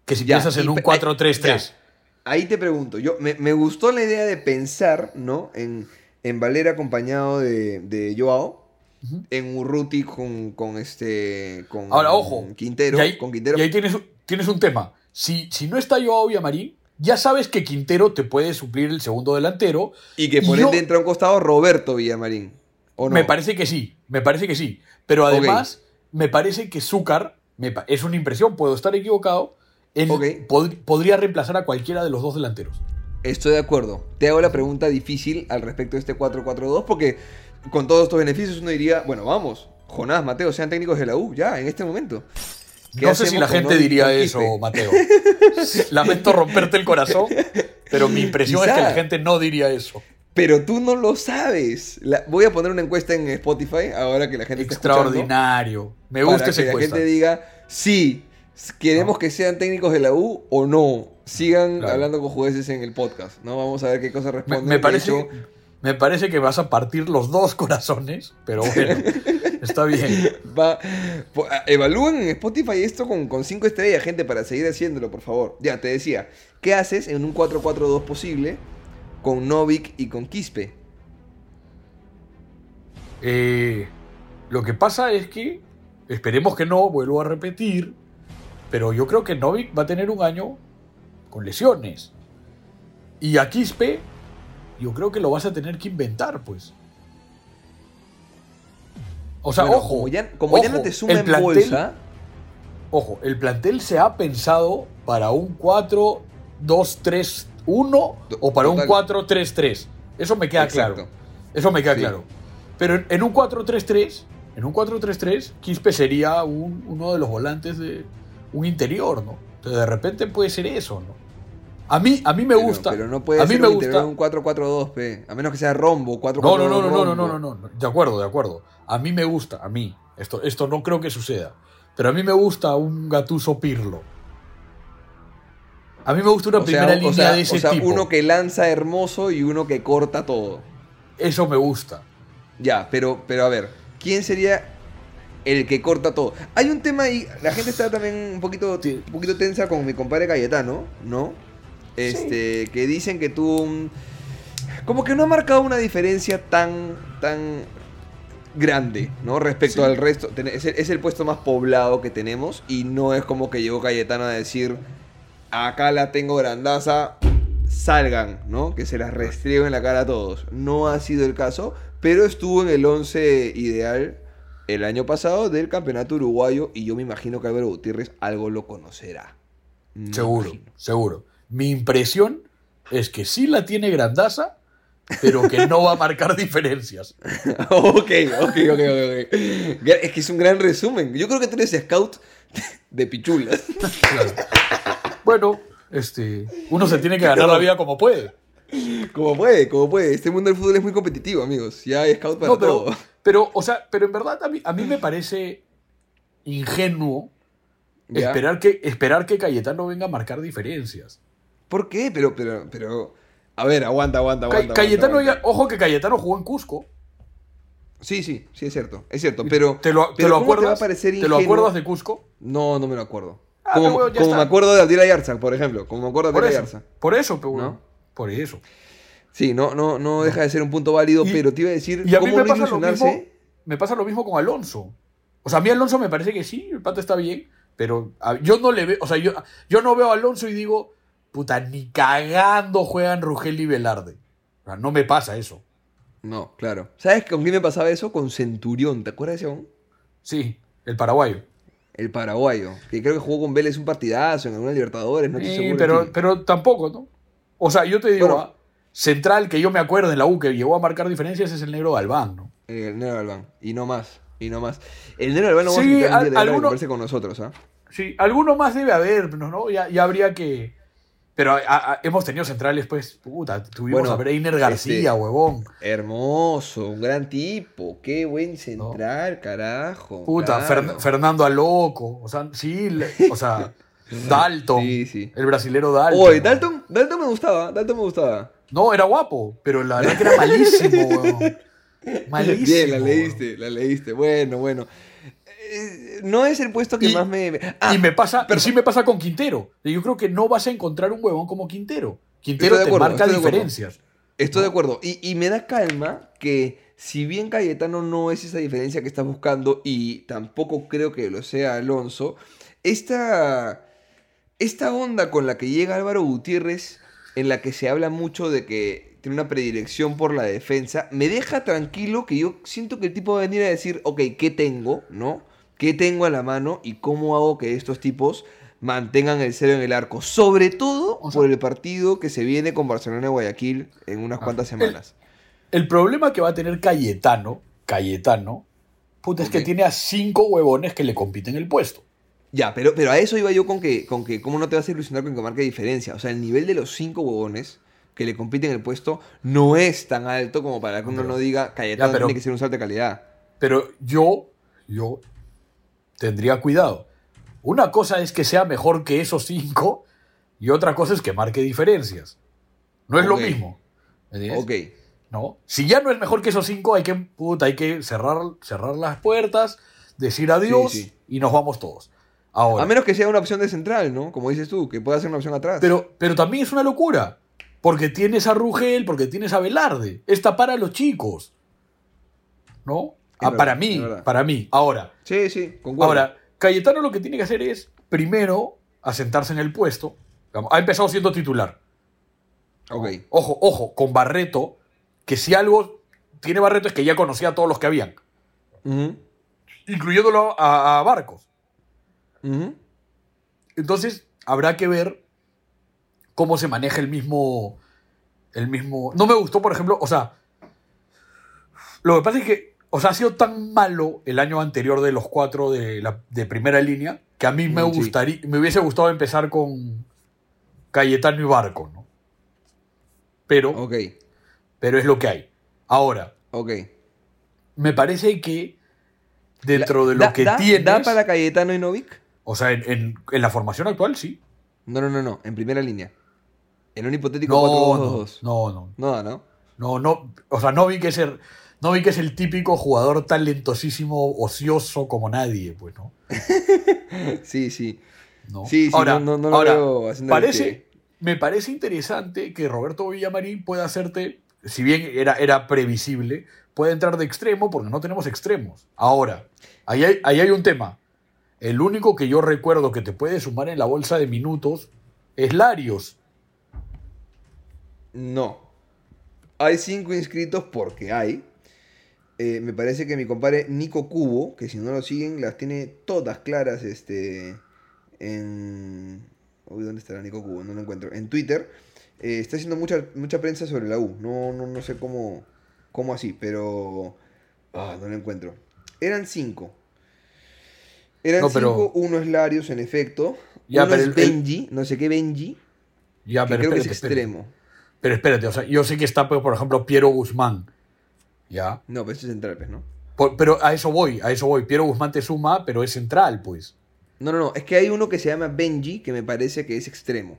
que si Ya, piensas en y un pe- 4-3-3. ya. Ahí te pregunto, yo me, me gustó la idea de pensar, ¿no? En, en Valera acompañado de, de Joao, Ujú. en Urruti con, con este con Ahora, ojo. Quintero, y ahí, con Quintero. y ahí tienes, un- tienes un tema. Si, si no está Joao Villamarín, ya sabes que Quintero te puede suplir el segundo delantero. y que por ende entra a un costado Roberto Villamarín. ¿O no? Me parece que sí, me parece que sí. Pero además, me parece que Zúcar, me es una impresión, puedo estar equivocado, en- Ok. pod- podría reemplazar a cualquiera de los dos delanteros. Estoy de acuerdo. Te hago la pregunta difícil al respecto de este 4-4-2 porque con todos estos beneficios uno diría, bueno, vamos, Jonás, Mateo, sean técnicos de la U, ya, en este momento. ¿Qué No sé si la gente diría eso? Mateo. Lamento romperte el corazón, pero mi impresión es que la gente no diría eso. Pero tú no lo sabes. La- voy a poner una encuesta en Spotify ahora que la gente está Extraordinario. Me para gusta esa que la encuesta. gente diga sí, queremos que sean técnicos de la U o no. Sigan Claro. hablando con jueces en el podcast, ¿no? Vamos a ver qué cosas responden. me parece, hecho, me parece que vas a partir los dos corazones, pero bueno, está bien. va- po- a- evalúen en Spotify esto con, con cinco estrellas, gente, para seguir haciéndolo, por favor. Ya, te decía, ¿qué haces en un 4-4-2 posible con Novik y con Quispe? Eh, lo que pasa es que, esperemos que no, vuelvo a repetir, pero yo creo que Novik va a tener un año con lesiones. Y a Quispe, yo creo que lo vas a tener que inventar, pues. O sea, Bueno, ojo. como ya, como ya ojo, no te suma el en plantel- bolsa, Ojo, el plantel se ha pensado para un 4-2-3-1 o para un Total. 4-3-3. Eso me queda Exacto. claro. Eso me queda Sí. claro. Pero en, en un 4-3-3, en un 4-3-3, Quispe sería un- uno de los volantes de un interior, ¿no? Entonces de repente puede ser eso, ¿no? A mí, a mí me pero- gusta. Pero no puede a mí ser me gusta. un 4-4-2, pe. A menos que sea rombo, 4-4-2 No, no, no, no, no, no, rombo. no, no, no. De acuerdo, de acuerdo. A mí me gusta, a mí. Esto, esto no creo que suceda. Pero a mí me gusta un Gatuso Pirlo. A mí me gusta una O sea, primera o línea sea- de ese o sea, tipo. uno que lanza hermoso y uno que corta todo. Eso me gusta. Ya, pero, pero a ver, ¿quién sería el que corta todo? Hay un tema ahí, la gente está también un poquito, un poquito tensa con mi compadre Cayetano, ¿no? Este, que dicen que mm, como que no ha marcado una diferencia tan, tan grande, ¿no? Respecto Sí. al resto. Es el, es el puesto más poblado que tenemos y no es como que llegó Cayetano a decir, acá la tengo grandaza, salgan, ¿no? Que se las restrieguen en la cara a todos. No ha sido el caso, pero estuvo en el 11 ideal el año pasado del campeonato uruguayo y yo me imagino que Álvaro Gutiérrez algo lo conocerá. Me Seguro, imagino. seguro. Mi impresión es que sí la tiene grandaza, pero que no va a marcar diferencias. ok, ok, ok, ok. Es que es un gran resumen. Yo creo que tú eres scout de pichulas. Claro. Bueno, este, uno se tiene que ganar la vida como puede. Como puede, como puede. Este mundo del fútbol es muy competitivo, amigos. Ya hay scout para No, pero, todo. pero, o sea, pero en verdad a mí, a mí me parece ingenuo ¿Ya? esperar que, esperar que Cayetano venga a marcar diferencias. ¿Por qué? Pero, pero, pero. A ver, aguanta, aguanta, aguanta. Cayetano, aguanta, ya- ojo que Cayetano jugó en Cusco. Sí, sí, sí, es cierto. Es cierto, pero. ¿Te lo, te pero lo ¿cómo te va a acuerdas? ¿Te lo acuerdas de Cusco? No, no me lo acuerdo. Ah, como como está. me acuerdo de Abdil Ayarza, por ejemplo. Como me acuerdo de Por Abdil eso, Ayarza. por eso, pero ¿No? por eso. Sí, no, no, no deja de ser un punto válido, Y- pero te iba a decir. Y a mí ¿cómo me no pasa, lo mismo, me pasa lo mismo con Alonso. O sea, a mí Alonso me parece que sí, el pato está bien, pero yo no le veo, o sea, yo, yo no veo a Alonso y digo, puta, ni cagando juegan Rugel y Velarde. O sea, no me pasa eso. No, claro. ¿Sabes con quién me pasaba eso? Con Centurión, ¿te acuerdas de ese aún? Sí, el paraguayo. el paraguayo, que creo que jugó con Vélez un partidazo en alguna Libertadores, no estoy Sí, pero, sí. pero tampoco, ¿no? O sea, yo te digo, Bueno. ah, central que yo me acuerdo en la U que llegó a marcar diferencias es el negro Galván, ¿no? El Nero Galván, y no más, y no más. El Nero Galván vamos Sí, a invitar un al- alguno- con nosotros, ¿ah? Sí, alguno más debe haber, ¿no? ¿no? Ya, ya habría que. Pero a- a- hemos tenido centrales, pues, puta, tuvimos Bueno, a Breiner García, este- huevón. Hermoso, un gran tipo, qué buen central, carajo. Puta, claro. Fer- Fernando Aloco, o sea, sí, o sea, Dalton, Sí, sí. el brasilero Dalton. Oye, Dalton, Dalton me gustaba, Dalton me gustaba. No, era guapo, pero la verdad que era malísimo, huevón. Malísimo. Bien, la leíste, la leíste. Bueno, bueno. Eh, no es el puesto que Y- más me... Ah, y me pasa, pero- sí me pasa con Quintero. Yo creo que no vas a encontrar un huevón como Quintero. Quintero te marca estoy de acuerdo. diferencias. Estoy de acuerdo. Y, y me da calma que si bien Cayetano no es esa diferencia que estás buscando y tampoco creo que lo sea Alonso, esta, esta onda con la que llega Álvaro Gutiérrez, en la que se habla mucho de que tiene una predilección por la defensa, me deja tranquilo que yo siento que el tipo va a venir a decir, ok, ¿qué tengo? ¿No? ¿Qué tengo a la mano y cómo hago que estos tipos mantengan el cero en el arco? Sobre todo O sea- por el partido que se viene con Barcelona y Guayaquil en unas cuantas semanas. El problema que va a tener Cayetano, Cayetano, puta, es que tiene a cinco huevones que le compiten el puesto. Ya, pero, pero a eso iba yo con que, con que cómo no te vas a ilusionar con que marque diferencia. O sea, el nivel de los cinco huevones que le compiten el puesto no es tan alto como para que uno Pero- no diga Cayetano Ya, pero- tiene que ser un salto de calidad. Pero yo, yo tendría cuidado. Una cosa es que sea mejor que esos cinco y otra cosa es que marque diferencias. No es lo mismo. ¿me entiendes? Ok. ¿no? Si ya no es mejor que esos cinco, hay que, puta, hay que cerrar, cerrar las puertas, decir adiós Sí, sí. y nos vamos todos. Ahora, A menos que sea una opción de central, ¿no? Como dices tú, que pueda ser una opción atrás. pero, pero también es una locura. Porque tienes a Rugel, porque tienes a Velarde. Está para los chicos. ¿No? Ah, verdad, para mí, para mí. Ahora, Sí, sí, concuerdo. ahora, Cayetano lo que tiene que hacer es, primero, asentarse en el puesto. Ha empezado siendo titular. Ok. Ojo, ojo, con Barreto, que si algo tiene Barreto es que ya conocía a todos los que habían. Incluyéndolo a, a Barcos. Entonces, habrá que ver cómo se maneja el mismo. El mismo. No me gustó, por ejemplo, o sea. Lo que pasa es que. O sea, ha sido tan malo el año anterior de los cuatro de, la, de primera línea que a mí me Mm, sí. gustaría. Me hubiese gustado empezar con Cayetano y Barco, ¿no? Pero, Ok, pero es lo que hay. Ahora, ok. me parece que dentro de lo Da- que da- tienes. ¿Da para Cayetano y Novik? O sea, en, en- en la formación actual sí. No, no, no, no. En primera línea. En un hipotético No, 4-2-2-2. no, no, No, ¿no? no, no, o sea, no vi que ser, no vi que es el típico jugador talentosísimo, ocioso como nadie, pues, ¿no? Sí, sí. ¿No? Sí, sí, no- no- no lo ahora, veo el parece, que- me parece interesante que Roberto Villamarín pueda hacerte, si bien era, era previsible, puede entrar de extremo porque no tenemos extremos. Ahora, ahí hay, ahí hay un tema. El único que yo recuerdo que te puede sumar en la bolsa de minutos es Larios. No. Hay cinco inscritos porque hay. Eh, me parece que mi compadre Nico Cubo, que si no lo siguen, las tiene todas claras este, en... Uy, ¿dónde estará Nico Cubo? No lo encuentro. En Twitter. eh, está haciendo mucha, mucha prensa sobre la U. No, no, no sé cómo, cómo así, pero... Ah, no lo encuentro. Eran cinco. Eran No, pero- cinco. Uno es Larios, en efecto. Ya, Uno pero es el- Benji, no sé qué Benji. Ya, que pero creo que es espérate. extremo. Pero espérate, o sea, yo sé que está, pues, por ejemplo, Piero Guzmán. ¿Ya? No, pero ese es central, pues, ¿no? Por- pero a eso voy, a eso voy. Piero Guzmán te suma, pero es central, pues. No, no, no. Es que hay uno que se llama Benji, que me parece que es extremo.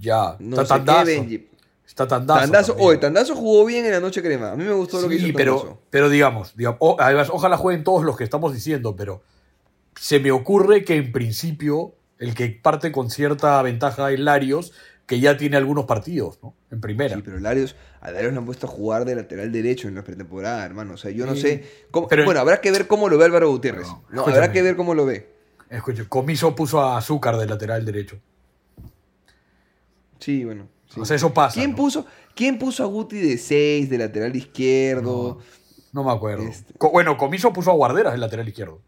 Ya. No está Tandazo. Benji. Está Tandazo. Tandazo. Oye, Tandazo jugó bien en la noche crema. A mí me gustó lo que Sí, hizo pero, Tandazo. pero digamos, digamos o- además, ojalá jueguen todos los que estamos diciendo, pero se me ocurre que en principio el que parte con cierta ventaja es Larios, que ya tiene algunos partidos, ¿no? En primera. Sí, pero Larios, a Larios lo han puesto a jugar de lateral derecho en la pretemporada, hermano. O sea, yo no Sí. sé. cómo- Pero- bueno, habrá que ver cómo lo ve Álvaro Gutiérrez. No, habrá que ver cómo lo ve. Escucha, Comiso puso a Azúcar de lateral derecho. Sí, bueno. sí. O sea, eso pasa. ¿Quién, ¿no? puso, ¿Quién puso a Guti de 6, de lateral izquierdo? No me acuerdo. Este- Co- bueno, Comiso puso a Guarderas el lateral izquierdo.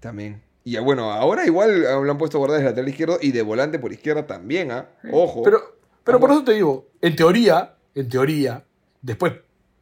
También. Y ah, bueno, ahora igual ah, lo han puesto guardar de lateral izquierdo y de volante por izquierda también, ¿ah? Ojo. Pero, pero por eso te digo, en teoría, en teoría, después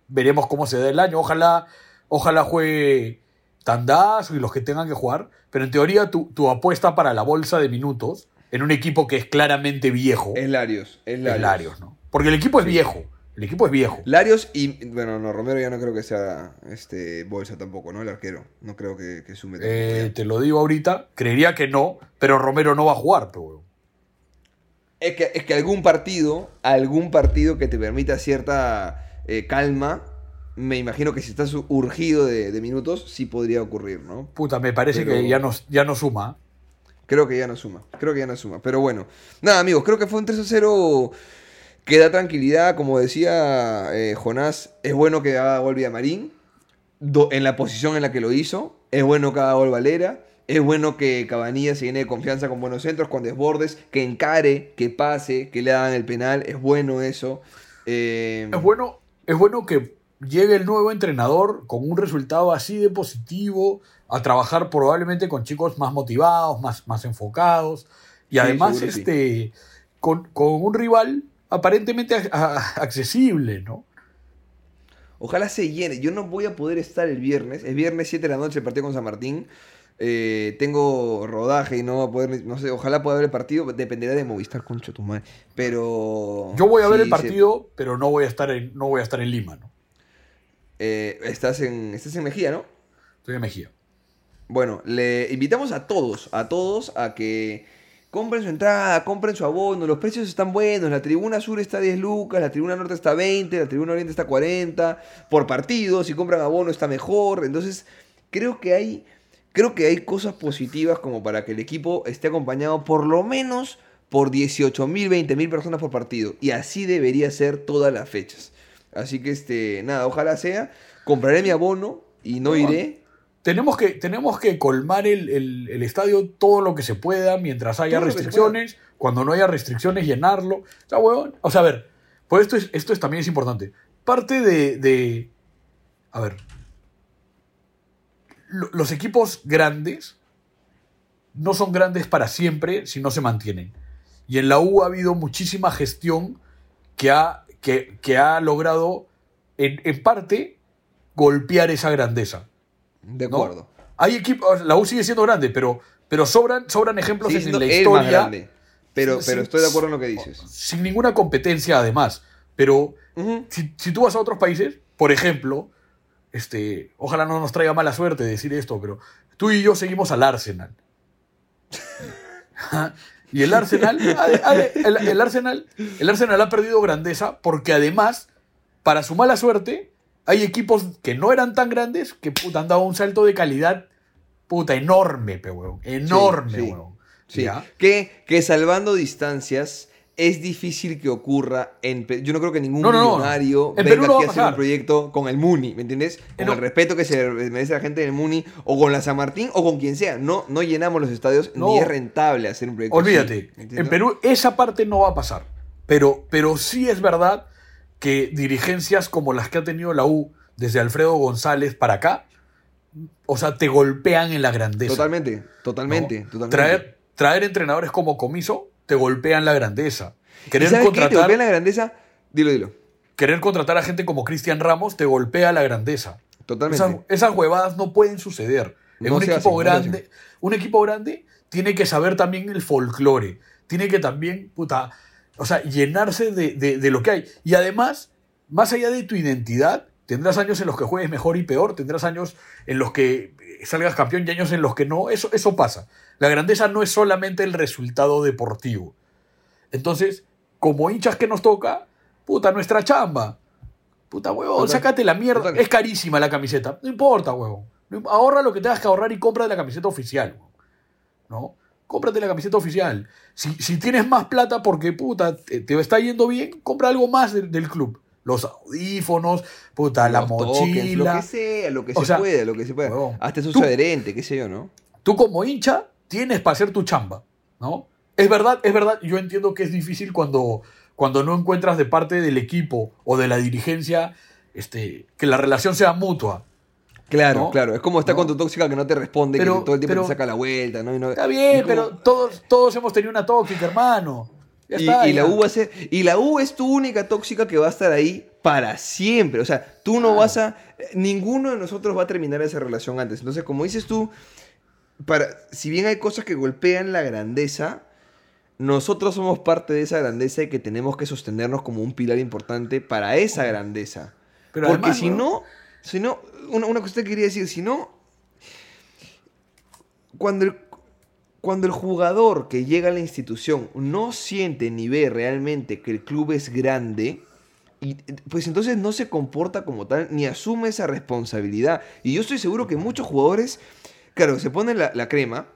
veremos cómo se da el año. Ojalá, ojalá juegue Tandazo y los que tengan que jugar. Pero en teoría, tu, tu apuesta para la bolsa de minutos en un equipo que es claramente viejo Es Larios. Es es Larios. ¿no? Porque el equipo es viejo. El equipo es viejo. Larios y. Bueno, no, Romero ya no creo que sea este bolsa tampoco, ¿no? El arquero. No creo que, que sume Eh, te lo digo ahorita, creería que no, pero Romero no va a jugar, pero. Es que, es que algún partido, algún partido que te permita cierta eh, calma, me imagino que si estás urgido de, de minutos, sí podría ocurrir, ¿no? Puta, me parece Pero- que ya no, ya no suma. Creo que ya no suma, creo que ya no suma. Pero bueno, nada amigos, creo que fue un 3 a 0 que da tranquilidad, como decía eh, Jonás, es bueno que haga gol Villamarín, do- en la posición en la que lo hizo, es bueno que haga gol Valera, es bueno que Cabanilla se llene de confianza con buenos centros, con desbordes, que encare, que pase, que le hagan el penal, es bueno eso. Eh, Es bueno, es bueno que llegue el nuevo entrenador con un resultado así de positivo, a trabajar probablemente con chicos más motivados, más, más enfocados, y Sí, además sí. este, con, con un rival aparentemente a- a- accesible, ¿no? Ojalá se llene. Yo no voy a poder estar el viernes. Es viernes 7 de la noche el partido con San Martín. Eh, tengo rodaje y no va a poder. No sé, ojalá pueda ver el partido. Dependerá de Movistar, concho tu madre. Pero. Yo voy a ver el se- partido, pero no voy a estar en, no voy a estar en Lima, ¿no? eh, estás, en, estás en Mejía, ¿no? Estoy en Mejía. Bueno, le invitamos a todos, a todos a que compren su entrada, compren su abono, los precios están buenos, la tribuna sur está a 10 lucas, la tribuna norte está a 20, la tribuna oriente está a 40, por partido, si compran abono está mejor, entonces creo que hay, creo que hay cosas positivas como para que el equipo esté acompañado por lo menos por 18 mil, 20 mil personas por partido, y así debería ser todas las fechas. Así que este, nada, ojalá sea, compraré mi abono y no iré. Tenemos que, tenemos que colmar el, el- el estadio todo lo que se pueda mientras haya Todo restricciones. Cuando no haya restricciones, llenarlo. O sea, huevón, O sea, a ver, pues esto, es, esto es, también es importante. Parte de, de- A ver. Lo- los equipos grandes no son grandes para siempre si no se mantienen. Y en la U ha habido muchísima gestión que ha, que, que ha logrado, en, en parte, golpear esa grandeza. De ¿no? acuerdo. Hay equipos, la U sigue siendo grande, pero, pero sobran, sobran ejemplos en la el más historia. grande. Pero, pero estoy de acuerdo en lo que dices. Sin ninguna competencia, además. Pero si, si tú vas a otros países, por ejemplo, este, ojalá no nos traiga mala suerte decir esto, pero tú y yo seguimos al Arsenal. y el Arsenal, el, el Arsenal, el Arsenal ha perdido grandeza porque además, para su mala suerte, hay equipos que no eran tan grandes que puta, han dado un salto de calidad puta enorme, pe, huevón. Enorme, sí. huevón. Sí. Que, que salvando distancias es difícil que ocurra en yo no creo que ningún No, no, millonario En venga aquí a a hacer un proyecto con el Muni, ¿me entiendes? Con No. el respeto que se merece la gente del Muni o con la San Martín o con quien sea. No, no llenamos los estadios ni es rentable hacer un proyecto. Olvídate, ¿me en? Perú esa parte no va a pasar. Pero, pero sí es verdad que dirigencias como las que ha tenido la U desde Alfredo González para acá, o sea, te golpean en la grandeza. Totalmente, totalmente. Traer, traer entrenadores como Comiso te golpean la grandeza. ¿Y Querer sabes qué? Te contratar, golpea la grandeza. Dilo, dilo. querer contratar a gente como Cristian Ramos te golpea la grandeza. Totalmente. Esas, esas huevadas no pueden suceder. En No un equipo hacen, grande, un equipo grande tiene que saber también el folclore. Tiene que también, puta, o sea, llenarse de, de- de lo que hay. Y además, más allá de tu identidad, tendrás años en los que juegues mejor y peor, tendrás años en los que salgas campeón y años en los que no. Eso, eso pasa. La grandeza no es solamente el resultado deportivo. Entonces, como hinchas que nos toca, puta, nuestra chamba. Puta, huevón, Total. sácate la mierda. Total. Es carísima la camiseta. No importa, huevón. Ahorra lo que tengas que ahorrar y compra la camiseta oficial. huevón. ¿No? Cómprate la camiseta oficial. Si, si tienes más plata porque, puta, te, te está yendo bien, compra algo más del, del club. Los audífonos, puta, la Los mochila. lo que sea, lo que O se sea, puede, lo que se puede. huevón, Hasta su adherente, qué sé yo, ¿no? tú como hincha tienes para hacer tu chamba, ¿no? Es verdad, es verdad, yo entiendo que es difícil cuando, cuando no encuentras de parte del equipo o de la dirigencia este, que la relación sea mutua. Claro, ¿no? claro. Es como está ¿No? con tu tóxica que no te responde, Pero- que todo el tiempo pero- te saca la vuelta, ¿no? Y Está bien, como- pero todos, todos hemos tenido una tóxica, hermano. Ya y, está, y la. U va a ser, y la U es tu única tóxica que va a estar ahí para siempre. O sea, tú no vas a. Ninguno de nosotros va a terminar esa relación antes. Entonces, como dices tú, para, si bien hay cosas que golpean la grandeza, nosotros somos parte de esa grandeza y que tenemos que sostenernos como un pilar importante para esa grandeza. Pero Porque además, si ¿no? no, si no, una, una cosa que quería decir, si no, cuando el, cuando el jugador que llega a la institución no siente ni ve realmente que el club es grande, y, pues entonces no se comporta como tal ni asume esa responsabilidad. Y yo estoy seguro que muchos jugadores, claro, se ponen la, crema,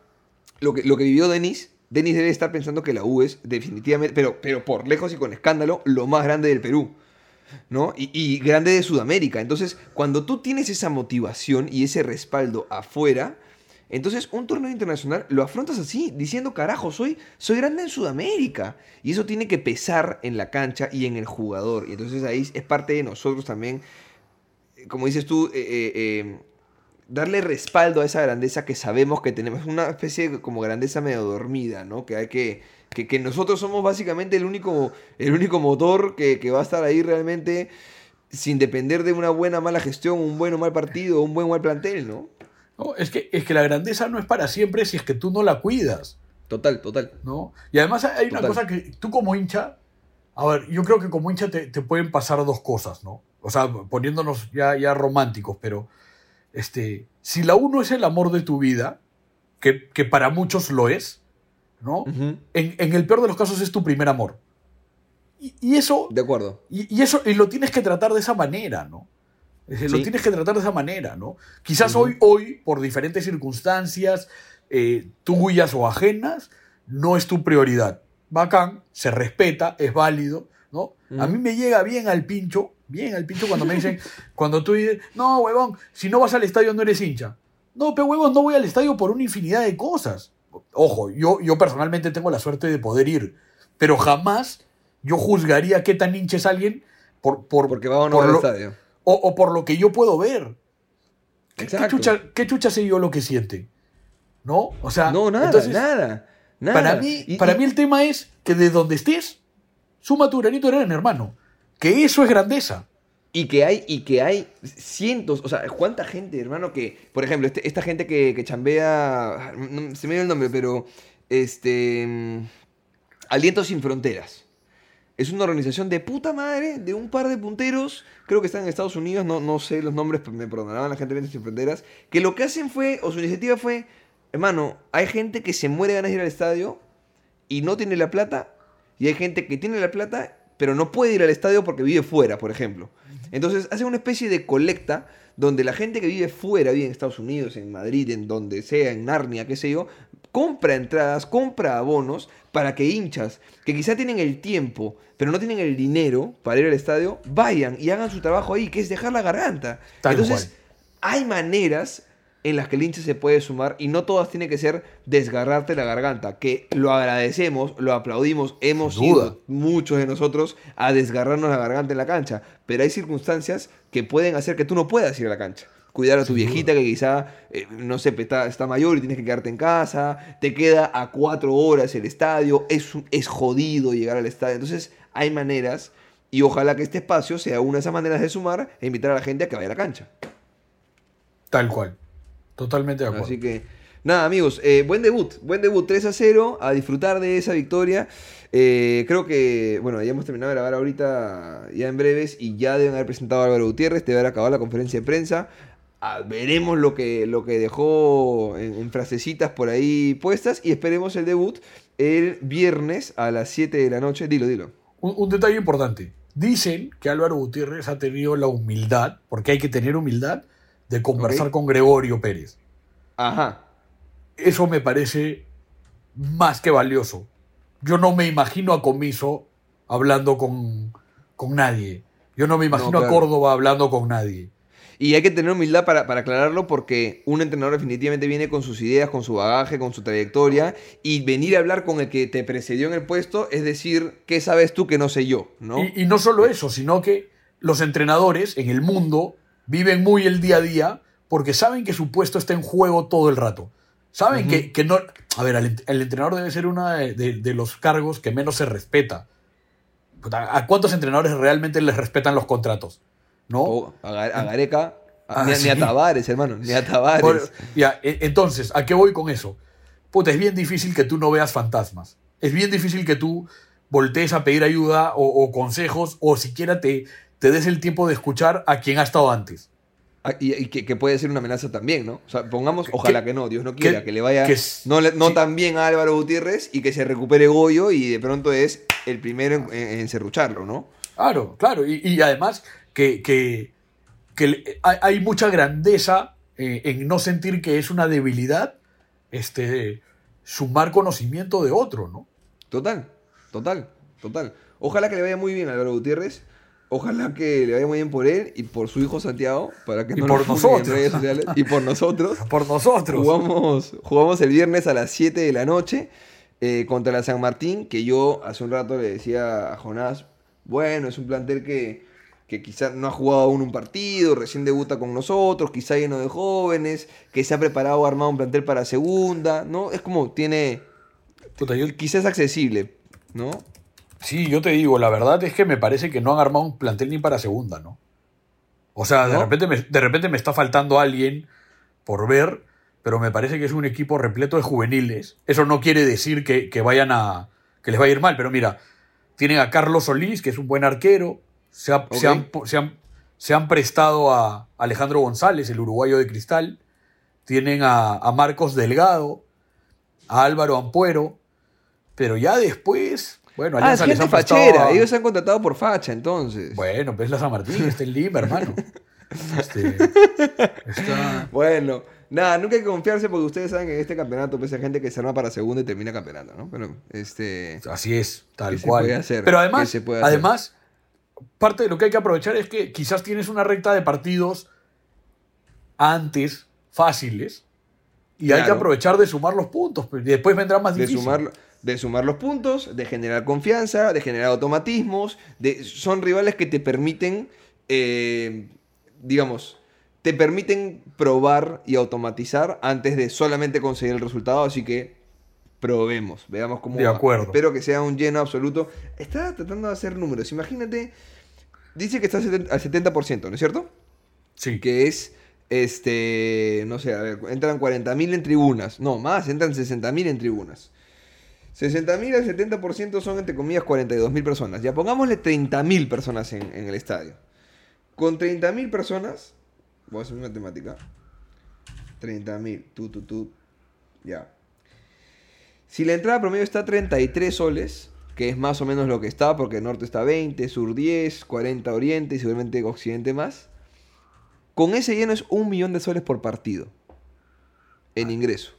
lo que, lo que vivió Denis. Denis debe estar pensando que la U es definitivamente, pero, pero por lejos y con escándalo, lo más grande del Perú. ¿no? Y grande de Sudamérica. Entonces, cuando tú tienes esa motivación y ese respaldo afuera, entonces un torneo internacional lo afrontas así, diciendo, carajo, soy, soy grande en Sudamérica. Y eso tiene que pesar en la cancha y en el jugador. Y entonces ahí es parte de nosotros también, como dices tú, eh, eh, eh, darle respaldo a esa grandeza que sabemos que tenemos. Una especie de como grandeza medio dormida, ¿no? Que hay que, que, que nosotros somos básicamente el único, el único motor que, que va a estar ahí realmente sin depender de una buena o mala gestión, un buen o mal partido, un buen o mal plantel, ¿no? No, es, que, es que la grandeza no es para siempre si es que tú no la cuidas. Total, total. ¿no? Y además hay una cosa que tú como hincha, a ver, yo creo que como hincha te, te pueden pasar dos cosas, ¿no? O sea, poniéndonos ya, ya románticos, pero este, si la uno es el amor de tu vida, que, que para muchos lo es, ¿no? En, en el peor de los casos es tu primer amor. Y, y eso, De acuerdo. y, y eso, y lo tienes que tratar de esa manera, ¿no? Lo tienes que tratar de esa manera, ¿no? Quizás hoy, hoy, por diferentes circunstancias, eh, tuyas o ajenas, no es tu prioridad. Bacán, se respeta, es válido, ¿no? A mí me llega bien al pincho, bien al pincho cuando me dicen, cuando tú dices, no, huevón, si no vas al estadio no eres hincha. No, pero huevón, no voy al estadio por una infinidad de cosas. Ojo, yo, yo personalmente tengo la suerte de poder ir, pero jamás yo juzgaría qué tan hincha es alguien por, por, Porque vamos a por al lo- estadio. O, o por lo que yo puedo ver. ¿Qué, chucha, qué chucha sé yo lo que siente? ¿No? O sea, No, nada, entonces, nada, nada. Para, mí, Y- para y- mí el tema es que de donde estés, suma tu granito de arena, hermano. Que eso es grandeza. Y que hay, y que hay cientos, o sea, cuánta gente, hermano, que, por ejemplo, este- esta gente que, que chambea, no- se me dio el nombre, pero, este, mm, Alientos sin Fronteras. Es una organización de puta madre, de un par de punteros, creo que están en Estados Unidos, no, no sé los nombres, me perdonarán la gente de sin Fronteras, que lo que hacen fue, o su iniciativa fue, hermano, hay gente que se muere de ganas de ir al estadio y no tiene la plata, y hay gente que tiene la plata, pero no puede ir al estadio porque vive fuera, por ejemplo. Entonces hacen una especie de colecta donde la gente que vive fuera, vive en Estados Unidos, en Madrid, en donde sea, en Narnia, qué sé yo, compra entradas, compra abonos para que hinchas que quizá tienen el tiempo, pero no tienen el dinero para ir al estadio, vayan y hagan su trabajo ahí, que es dejar la garganta. Tal Entonces, cual. hay maneras en las que el hincha se puede sumar y no todas tienen que ser desgarrarte la garganta, que lo agradecemos, lo aplaudimos, hemos ido muchos de nosotros a desgarrarnos la garganta en la cancha, pero hay circunstancias que pueden hacer que tú no puedas ir a la cancha. Cuidar a tu viejita que quizá, eh, no sé, está, está mayor y tienes que quedarte en casa, te queda a cuatro horas el estadio, es, es jodido llegar al estadio. Entonces hay maneras y ojalá que este espacio sea una de esas maneras de sumar e invitar a la gente a que vaya a la cancha. Tal cual. Totalmente de acuerdo. Así que, nada, amigos, eh, buen debut, buen debut 3 a 0, a disfrutar de esa victoria. Eh, creo que, bueno, ya hemos terminado de grabar ahorita, ya en breves, y ya deben haber presentado a Álvaro Gutiérrez, debe haber acabado la conferencia de prensa. Ah, veremos lo que, lo que dejó en, en frasecitas por ahí puestas y esperemos el debut el viernes a las 7 de la noche. Dilo, dilo. Un, un detalle importante. Dicen que Álvaro Gutiérrez ha tenido la humildad, porque hay que tener humildad, de conversar con Gregorio Pérez. Ajá. Eso me parece más que valioso. Yo no me imagino a Comiso hablando con, con nadie. Yo no me imagino claro. a Córdoba hablando con nadie. Y hay que tener humildad para, para aclararlo porque un entrenador definitivamente viene con sus ideas, con su bagaje, con su trayectoria y venir a hablar con el que te precedió en el puesto es decir, ¿qué sabes tú que no sé yo? ¿no? Y, y no solo eso, sino que los entrenadores en el mundo viven muy el día a día porque saben que su puesto está en juego todo el rato. Saben que, que no... A ver, el, el entrenador debe ser uno de, de- de los cargos que menos se respeta. ¿A cuántos entrenadores realmente les respetan los contratos? ¿No? O a, a Gareca, a- Ah, ni, a- ni a. Tavares, hermano, ni a Tavares. Ya, e- entonces, ¿a qué voy con eso? Puta, es bien difícil que tú no veas fantasmas. Es bien difícil que tú voltees a pedir ayuda o, o consejos o siquiera te, te des el tiempo de escuchar a quien ha estado antes. Ah, Y, y que, que puede ser una amenaza también, ¿no? O sea, pongamos, ojalá que, no, Dios no quiera, que- que, le vaya que no, no sí. tan bien a Álvaro Gutiérrez y que se recupere Goyo y de pronto es el primero en, en- en serrucharlo, ¿no? Claro, claro. Y, y además que, que, que hay, mucha grandeza eh, en no sentir que es una debilidad este, sumar conocimiento de otro, ¿no? Total, total, total. Ojalá que le vaya muy bien a Álvaro Gutiérrez. Ojalá que le vaya muy bien por él y por su hijo Santiago, para que Y no por nosotros. en redes sociales. Y por nosotros. Por nosotros. Jugamos, jugamos el viernes a las 7 de la noche eh, contra la San Martín, que yo hace un rato le decía a Jonás, bueno, es un plantel que, que quizás no ha jugado aún un partido, recién debuta con nosotros, quizá lleno de jóvenes, que se ha preparado, ha armado un plantel para segunda, ¿no? Es como tiene, Puta, yo- quizás accesible, ¿no? Sí, yo te digo, la verdad es que me parece que no han armado un plantel ni para segunda, ¿no? O sea, de, repente me, de repente me está faltando alguien por ver, pero me parece que es un equipo repleto de juveniles. Eso no quiere decir que, que vayan a. que les vaya a ir mal, pero mira, tienen a Carlos Solís, que es un buen arquero. Se, ha- se Ok. han, se han- se han prestado a Alejandro González, el uruguayo de cristal. Tienen a, a Marcos Delgado, a Álvaro Ampuero. Pero ya después. Bueno, Ah, es Alianza les gente ha prestado fachera, a- ellos se han contratado por facha, entonces. bueno, pues la San Martín, está en Lima, hermano. Este, está- Bueno, nada, nunca hay que confiarse porque ustedes saben que en este campeonato pues hay gente que se arma para segunda y termina campeonato, ¿no? Pero, este... Así es, tal ¿Qué se cual. hacer? Pero ¿Qué además, se puede hacer? además, parte de lo que hay que aprovechar es que quizás tienes una recta de partidos antes fáciles y hay que aprovechar de sumar los puntos, pues, y después vendrá más de difícil. sumar, de sumar los puntos, de generar confianza, de generar automatismos. De, son rivales que te permiten, eh, digamos, te permiten probar y automatizar antes de solamente conseguir el resultado. Así que probemos, veamos cómo De va. acuerdo. Espero que sea un lleno absoluto. Estaba tratando de hacer números. Imagínate, dice que está al 70%, al 70%, ¿no es cierto? Sí. que es, este, no sé, a ver, entran 40.000 en tribunas, no, más, entran 60.000 en tribunas. 60.000 al 70% son, entre comillas, 42.000 personas. Ya pongámosle 30.000 personas en, en el estadio. Con 30.000 personas, voy a hacer una matemática. 30.000, tú, tú, tú, ya. Si la entrada promedio está a 33 soles, que es más o menos lo que está, porque norte está 20, sur 10, 40 oriente y seguramente occidente más. Con ese lleno es un millón de soles por partido en ingreso.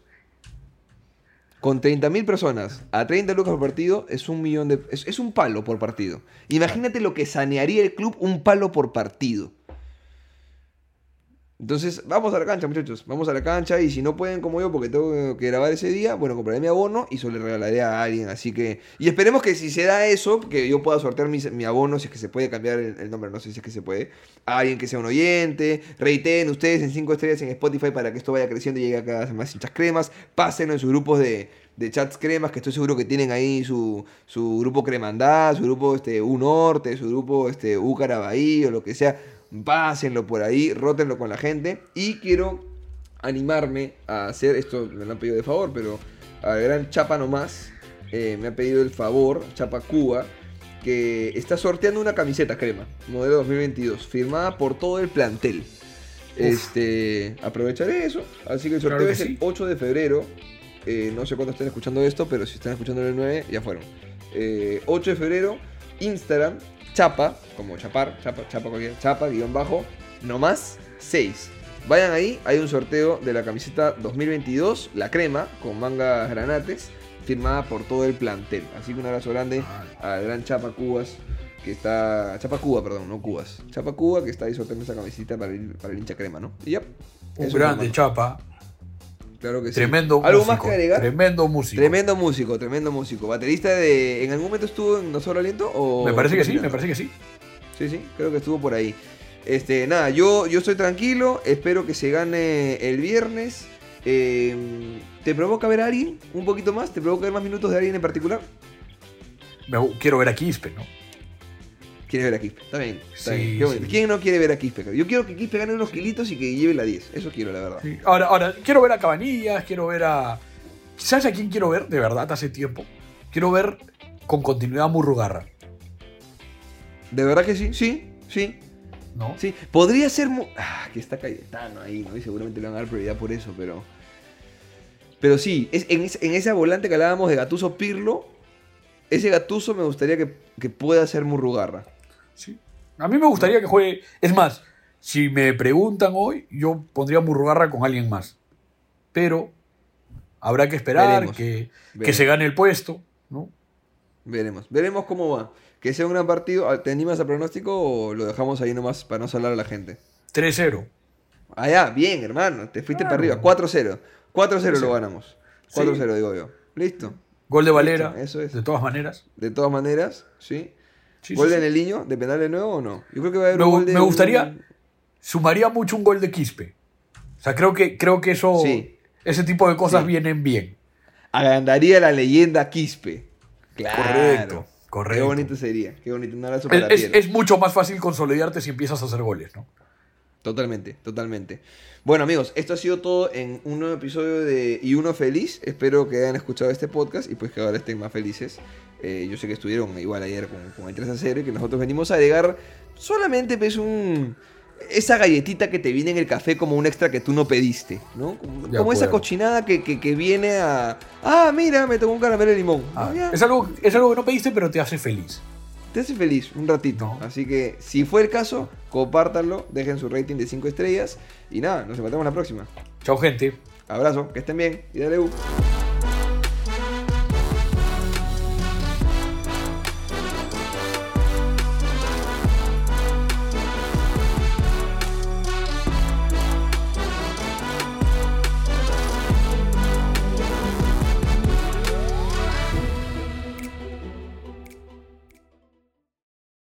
Con 30.000 personas a 30 lucas por partido es un millón de... Es, es un palo por partido. Imagínate lo que sanearía el club un palo por partido. Entonces, vamos a la cancha, muchachos. Vamos a la cancha y si no pueden como yo porque tengo que grabar ese día, bueno, compraré mi abono y se lo regalaré a alguien. Así que... Y esperemos que si se da eso, que yo pueda sortear mi, mi abono, si es que se puede cambiar el, el nombre, no sé si es que se puede, a alguien que sea un oyente. Reiten ustedes en 5 estrellas en Spotify para que esto vaya creciendo y llegue a cada vez más hinchas cremas. Pásenlo en sus grupos de, de chats cremas, que estoy seguro que tienen ahí su, su grupo Cremandad, su grupo este, U Norte, su grupo este, U Carabaí o lo que sea. Pásenlo por ahí, rótenlo con la gente. Y quiero animarme a hacer, esto me lo han pedido de favor, pero al gran Chapa nomás eh, me ha pedido el favor, Chapa Cuba, que está sorteando una camiseta crema, modelo 2022, firmada por todo el plantel. Este, aprovecharé eso, así que el sorteo Claro es el sí. 8 de febrero. Eh, no sé cuándo estén escuchando esto, pero si están escuchando el 9, ya fueron. Eh, 8 de febrero, Instagram, Chapa, como chapar, chapa, chapa cualquier, chapa, guion bajo, nomás 6. Vayan ahí, hay un sorteo de la camiseta 2022, la crema, con mangas granates, firmada por todo el plantel. Así que un abrazo grande al gran Chapa Cubas, que está. Chapa Cuba, perdón, no Cubas. Chapa Cuba, que está ahí sorteando esa camiseta para el, para el hincha crema, ¿no? Y ya. Un grande. Chapa. Claro que sí. Tremendo ¿Algo músico. más que agregar? Tremendo músico. Tremendo músico, tremendo músico. Baterista de. ¿En algún momento estuvo en No Solo Aliento? O Me parece que sí, me parece que sí. Sí, sí, creo que estuvo por ahí. Este, nada, yo, yo estoy tranquilo. Espero que se gane el viernes. Eh, ¿Te provoca ver a alguien un poquito más? ¿Te provoca ver más minutos de alguien en particular? Me- quiero ver a Quispe, ¿no? ¿Quieres ver a Quispe? Está bien. Está Sí, bien. Qué bonito. sí. ¿Quién no quiere ver a Quispe? Yo quiero que Quispe gane unos kilitos y que lleve la 10. Eso quiero, la verdad. Sí. Ahora, ahora, quiero ver a Cabanillas, quiero ver a. ¿Sabes a quién quiero ver? De verdad, hace tiempo. Quiero ver con continuidad a Murrugarra, ¿De verdad que sí? Sí, sí. ¿no? Sí, podría ser. Ah, que está Cayetano ahí, ¿no? Y seguramente le van a dar prioridad por eso, pero. Pero sí, es, en, en esa volante que hablábamos de Gatuso Pirlo, ese Gatuso me gustaría que, que pueda ser Murrugarra. Sí. A mí me gustaría que juegue. Es más, si me preguntan hoy, yo pondría Murrugarra con alguien más. Pero habrá que esperar Veremos. que, que Veremos. se gane el puesto, ¿no? Veremos, veremos cómo va. Que sea un gran partido. ¿Te animas al pronóstico o lo dejamos ahí nomás para no hablar a la gente? 3-0. Ah, ya, bien, hermano. Te fuiste Claro. para arriba. 4-0. 4-0 lo 4-0. ganamos. Sí. 4-0 digo yo. Listo. Gol de Valera, Listo, eso es. de todas maneras. De todas maneras, ¿sí? Sí, ¿Gol sí, de. Neliño? ¿De penal de nuevo o no? Yo creo que va a haber Me, un gol de me gustaría, un- sumaría mucho un gol de Quispe. O sea, creo que, creo que eso, ese tipo de cosas vienen bien. agrandaría la leyenda Quispe. Claro. Correcto, Qué bonito sería. Qué bonito. Un abrazo Es, para es- es mucho más fácil consolidarte si empiezas a hacer goles, ¿no? Totalmente, totalmente. Bueno, amigos, esto ha sido todo en un nuevo episodio de Y Uno Feliz. Espero que hayan escuchado este podcast y pues que ahora estén más felices. Eh, yo sé que estuvieron igual ayer con, con el 3 a 0 y que nosotros venimos a agregar solamente pues un... Esa galletita que te viene en el café como un extra que tú no pediste, ¿no? Como, esa cochinada que, que- que viene a... Ah, mira, me tomó un caramelo de limón. Ah, es, algo, es algo que no pediste, pero te hace feliz. Te hace feliz un ratito. No. Así que si fue el caso, compártanlo, dejen su rating de 5 estrellas y nada, nos encontramos la próxima. Chao, gente. Abrazo, que estén bien y dale U.